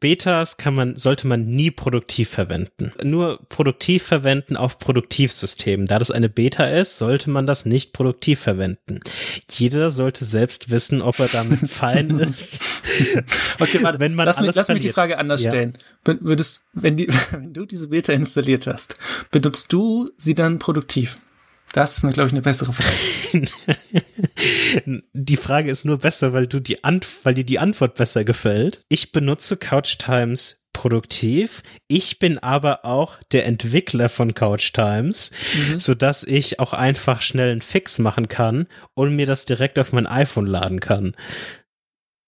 Betas kann man, sollte man nie produktiv verwenden. Nur produktiv verwenden auf Produktivsystemen. Da das eine Beta ist, sollte man das nicht produktiv verwenden. Jeder sollte selbst wissen, ob er damit fein ist. okay, warte, wenn man lass, alles mich, lass mich die Frage anders ja. stellen. Würdest, wenn, die, wenn du diese Beta installiert hast, benutzt du sie dann produktiv? Das ist, glaube ich, eine bessere Frage. die Frage ist nur besser, weil du die Ant weil dir die Antwort besser gefällt. Ich benutze Couch Times produktiv. Ich bin aber auch der Entwickler von Couch Times, mhm. so dass ich auch einfach schnell einen Fix machen kann und mir das direkt auf mein iPhone laden kann.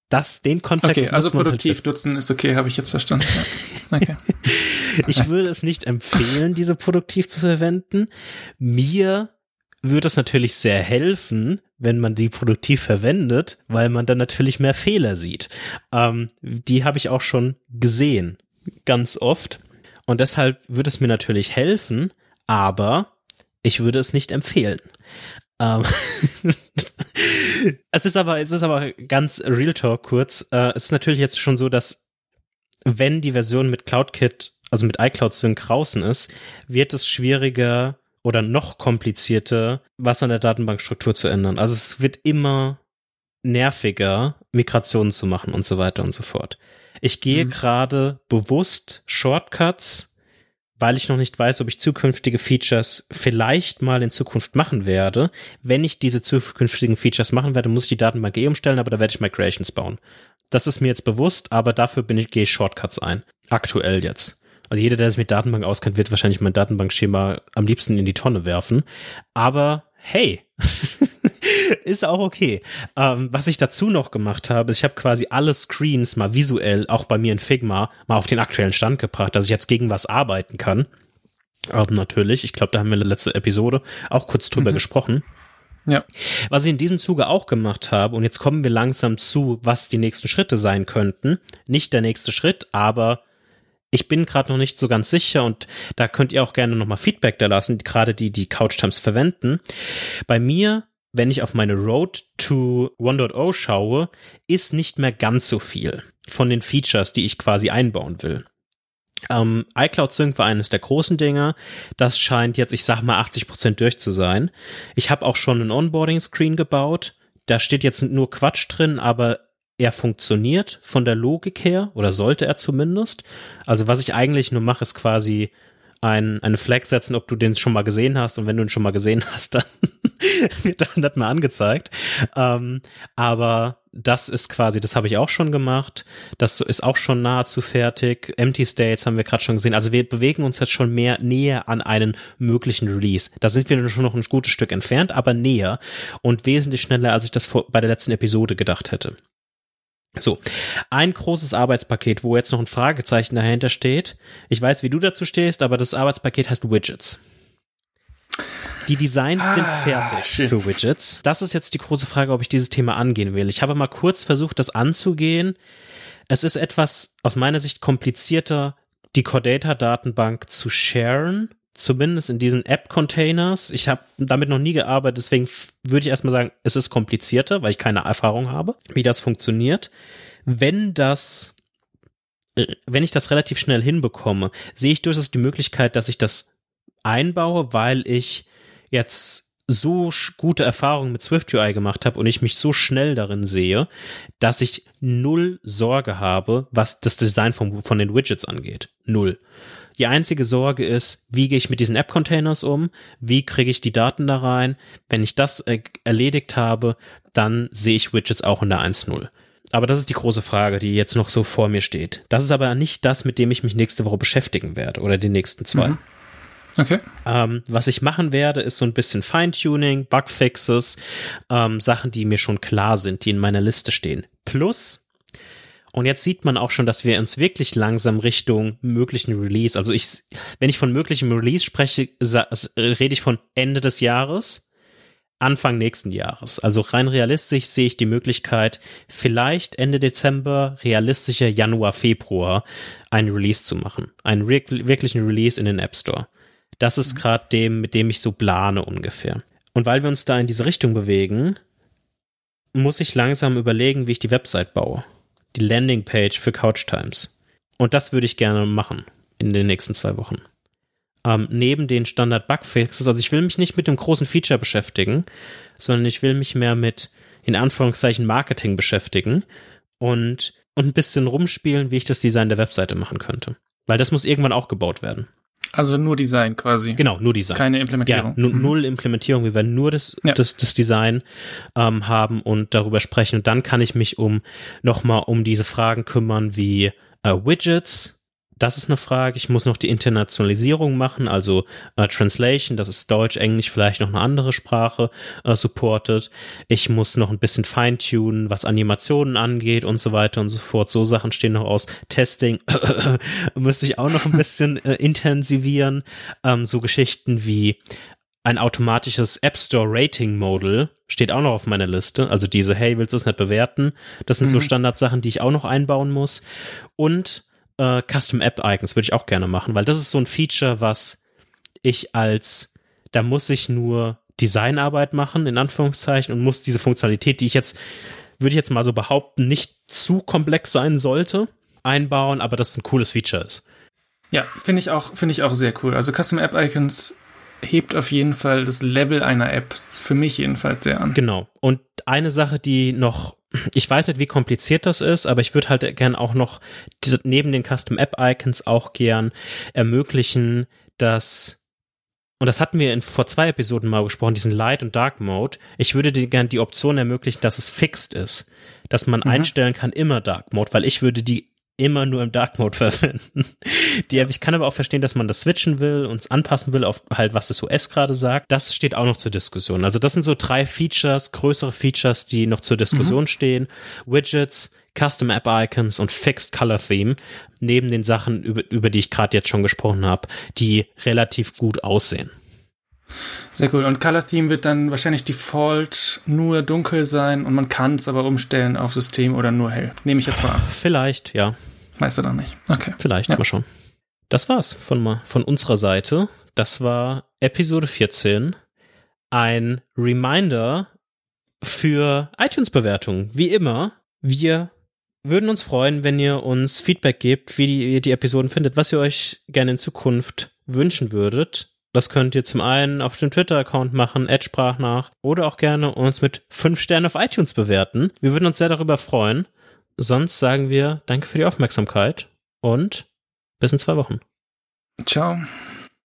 Das, den Kontext. Okay, also halt produktiv halt nutzen ist okay, habe ich jetzt verstanden. Ja. Okay. ich würde es nicht empfehlen, diese produktiv zu verwenden. Mir würde es natürlich sehr helfen, wenn man die produktiv verwendet, weil man dann natürlich mehr Fehler sieht. Ähm, die habe ich auch schon gesehen, ganz oft. Und deshalb würde es mir natürlich helfen, aber ich würde es nicht empfehlen. Ähm es ist aber, es ist aber ganz Real Talk kurz. Äh, es ist natürlich jetzt schon so, dass wenn die Version mit CloudKit, also mit iCloud Sync draußen ist, wird es schwieriger, oder noch komplizierter, was an der Datenbankstruktur zu ändern. Also es wird immer nerviger, Migrationen zu machen und so weiter und so fort. Ich gehe mhm. gerade bewusst Shortcuts, weil ich noch nicht weiß, ob ich zukünftige Features vielleicht mal in Zukunft machen werde. Wenn ich diese zukünftigen Features machen werde, muss ich die Datenbank eh umstellen, aber da werde ich Migrations bauen. Das ist mir jetzt bewusst, aber dafür bin ich, gehe ich Shortcuts ein. Aktuell jetzt. Also jeder, der sich mit Datenbank auskennt, wird wahrscheinlich mein Datenbankschema am liebsten in die Tonne werfen. Aber hey, ist auch okay. Ähm, was ich dazu noch gemacht habe, ist, ich habe quasi alle Screens mal visuell, auch bei mir in Figma, mal auf den aktuellen Stand gebracht, dass ich jetzt gegen was arbeiten kann. Ähm, natürlich, ich glaube, da haben wir in der letzten Episode auch kurz drüber mhm. gesprochen. Ja. Was ich in diesem Zuge auch gemacht habe, und jetzt kommen wir langsam zu, was die nächsten Schritte sein könnten. Nicht der nächste Schritt, aber ich bin gerade noch nicht so ganz sicher und da könnt ihr auch gerne nochmal Feedback da lassen, gerade die, die Couch Times verwenden. Bei mir, wenn ich auf meine Road to 1.0 schaue, ist nicht mehr ganz so viel von den Features, die ich quasi einbauen will. Ähm, iCloud Sync war eines der großen Dinger. Das scheint jetzt, ich sag mal, 80 Prozent durch zu sein. Ich habe auch schon einen Onboarding-Screen gebaut. Da steht jetzt nur Quatsch drin, aber er funktioniert von der Logik her, oder sollte er zumindest. Also was ich eigentlich nur mache, ist quasi ein, eine Flag setzen, ob du den schon mal gesehen hast. Und wenn du ihn schon mal gesehen hast, dann wird dann das mal angezeigt. Ähm, aber das ist quasi, das habe ich auch schon gemacht. Das ist auch schon nahezu fertig. Empty States haben wir gerade schon gesehen. Also wir bewegen uns jetzt schon mehr näher an einen möglichen Release. Da sind wir schon noch ein gutes Stück entfernt, aber näher und wesentlich schneller, als ich das vor, bei der letzten Episode gedacht hätte. So, ein großes Arbeitspaket, wo jetzt noch ein Fragezeichen dahinter steht. Ich weiß, wie du dazu stehst, aber das Arbeitspaket heißt Widgets. Die Designs ah, sind fertig shit. für Widgets. Das ist jetzt die große Frage, ob ich dieses Thema angehen will. Ich habe mal kurz versucht, das anzugehen. Es ist etwas aus meiner Sicht komplizierter, die Cordata-Datenbank zu sharen, zumindest in diesen App-Containers. Ich habe damit noch nie gearbeitet, deswegen würde ich erstmal sagen, es ist komplizierter, weil ich keine Erfahrung habe, wie das funktioniert. Wenn das, äh, wenn ich das relativ schnell hinbekomme, sehe ich durchaus die Möglichkeit, dass ich das einbaue, weil ich jetzt so gute Erfahrungen mit SwiftUI gemacht habe und ich mich so schnell darin sehe, dass ich null Sorge habe, was das Design von, von den Widgets angeht. Null. Die einzige Sorge ist, wie gehe ich mit diesen App-Containers um? Wie kriege ich die Daten da rein? Wenn ich das äh, erledigt habe, dann sehe ich Widgets auch in der 1.0. Aber das ist die große Frage, die jetzt noch so vor mir steht. Das ist aber nicht das, mit dem ich mich nächste Woche beschäftigen werde oder die nächsten zwei. Mhm. Okay. Ähm, was ich machen werde, ist so ein bisschen Feintuning, Bugfixes, ähm, Sachen, die mir schon klar sind, die in meiner Liste stehen. Plus und jetzt sieht man auch schon, dass wir uns wirklich langsam Richtung möglichen Release, also ich, wenn ich von möglichem Release spreche, rede ich von Ende des Jahres, Anfang nächsten Jahres. Also rein realistisch sehe ich die Möglichkeit, vielleicht Ende Dezember, realistischer Januar, Februar, einen Release zu machen. Einen wirklichen Release in den App Store. Das ist mhm. gerade dem, mit dem ich so plane ungefähr. Und weil wir uns da in diese Richtung bewegen, muss ich langsam überlegen, wie ich die Website baue die Landingpage für Couch Times. Und das würde ich gerne machen in den nächsten zwei Wochen. Ähm, neben den Standard Bugfixes, also ich will mich nicht mit dem großen Feature beschäftigen, sondern ich will mich mehr mit in Anführungszeichen Marketing beschäftigen und, und ein bisschen rumspielen, wie ich das Design der Webseite machen könnte. Weil das muss irgendwann auch gebaut werden. Also nur Design quasi. Genau, nur Design. Keine Implementierung. Ja, mhm. null Implementierung. Wir werden nur das, ja. das, das Design ähm, haben und darüber sprechen. Und dann kann ich mich um nochmal um diese Fragen kümmern wie äh, Widgets, das ist eine Frage. Ich muss noch die Internationalisierung machen, also äh, Translation, das ist Deutsch, Englisch, vielleicht noch eine andere Sprache äh, supportet. Ich muss noch ein bisschen feintunen, was Animationen angeht und so weiter und so fort. So Sachen stehen noch aus. Testing müsste ich auch noch ein bisschen äh, intensivieren. Ähm, so Geschichten wie ein automatisches App Store Rating Model steht auch noch auf meiner Liste. Also diese, hey, willst du es nicht bewerten? Das sind mhm. so Standardsachen, die ich auch noch einbauen muss. Und äh, Custom App Icons würde ich auch gerne machen, weil das ist so ein Feature, was ich als, da muss ich nur Designarbeit machen, in Anführungszeichen, und muss diese Funktionalität, die ich jetzt, würde ich jetzt mal so behaupten, nicht zu komplex sein sollte, einbauen, aber das ein cooles Feature ist. Ja, finde ich auch, finde ich auch sehr cool. Also Custom App Icons hebt auf jeden Fall das Level einer App für mich jedenfalls sehr an. Genau. Und eine Sache, die noch ich weiß nicht, wie kompliziert das ist, aber ich würde halt gern auch noch neben den Custom App Icons auch gern ermöglichen, dass und das hatten wir in, vor zwei Episoden mal gesprochen, diesen Light und Dark Mode. Ich würde dir gern die Option ermöglichen, dass es fixed ist, dass man mhm. einstellen kann immer Dark Mode, weil ich würde die immer nur im Dark Mode verwenden. Die, ich kann aber auch verstehen, dass man das switchen will und anpassen will auf halt, was das OS gerade sagt. Das steht auch noch zur Diskussion. Also das sind so drei Features, größere Features, die noch zur Diskussion mhm. stehen. Widgets, Custom App Icons und Fixed Color Theme, neben den Sachen, über, über die ich gerade jetzt schon gesprochen habe, die relativ gut aussehen. Sehr cool. Und Color Theme wird dann wahrscheinlich Default nur dunkel sein und man kann es aber umstellen auf System oder nur hell. Nehme ich jetzt mal an. Vielleicht, ja. Weißt du doch nicht. Okay. Vielleicht, ja. mal schon. Das war's von, von unserer Seite. Das war Episode 14. Ein Reminder für iTunes-Bewertungen. Wie immer, wir würden uns freuen, wenn ihr uns Feedback gebt, wie ihr die Episoden findet, was ihr euch gerne in Zukunft wünschen würdet. Das könnt ihr zum einen auf dem Twitter-Account machen, sprach nach, oder auch gerne uns mit fünf Sternen auf iTunes bewerten. Wir würden uns sehr darüber freuen. Sonst sagen wir Danke für die Aufmerksamkeit und bis in zwei Wochen. Ciao.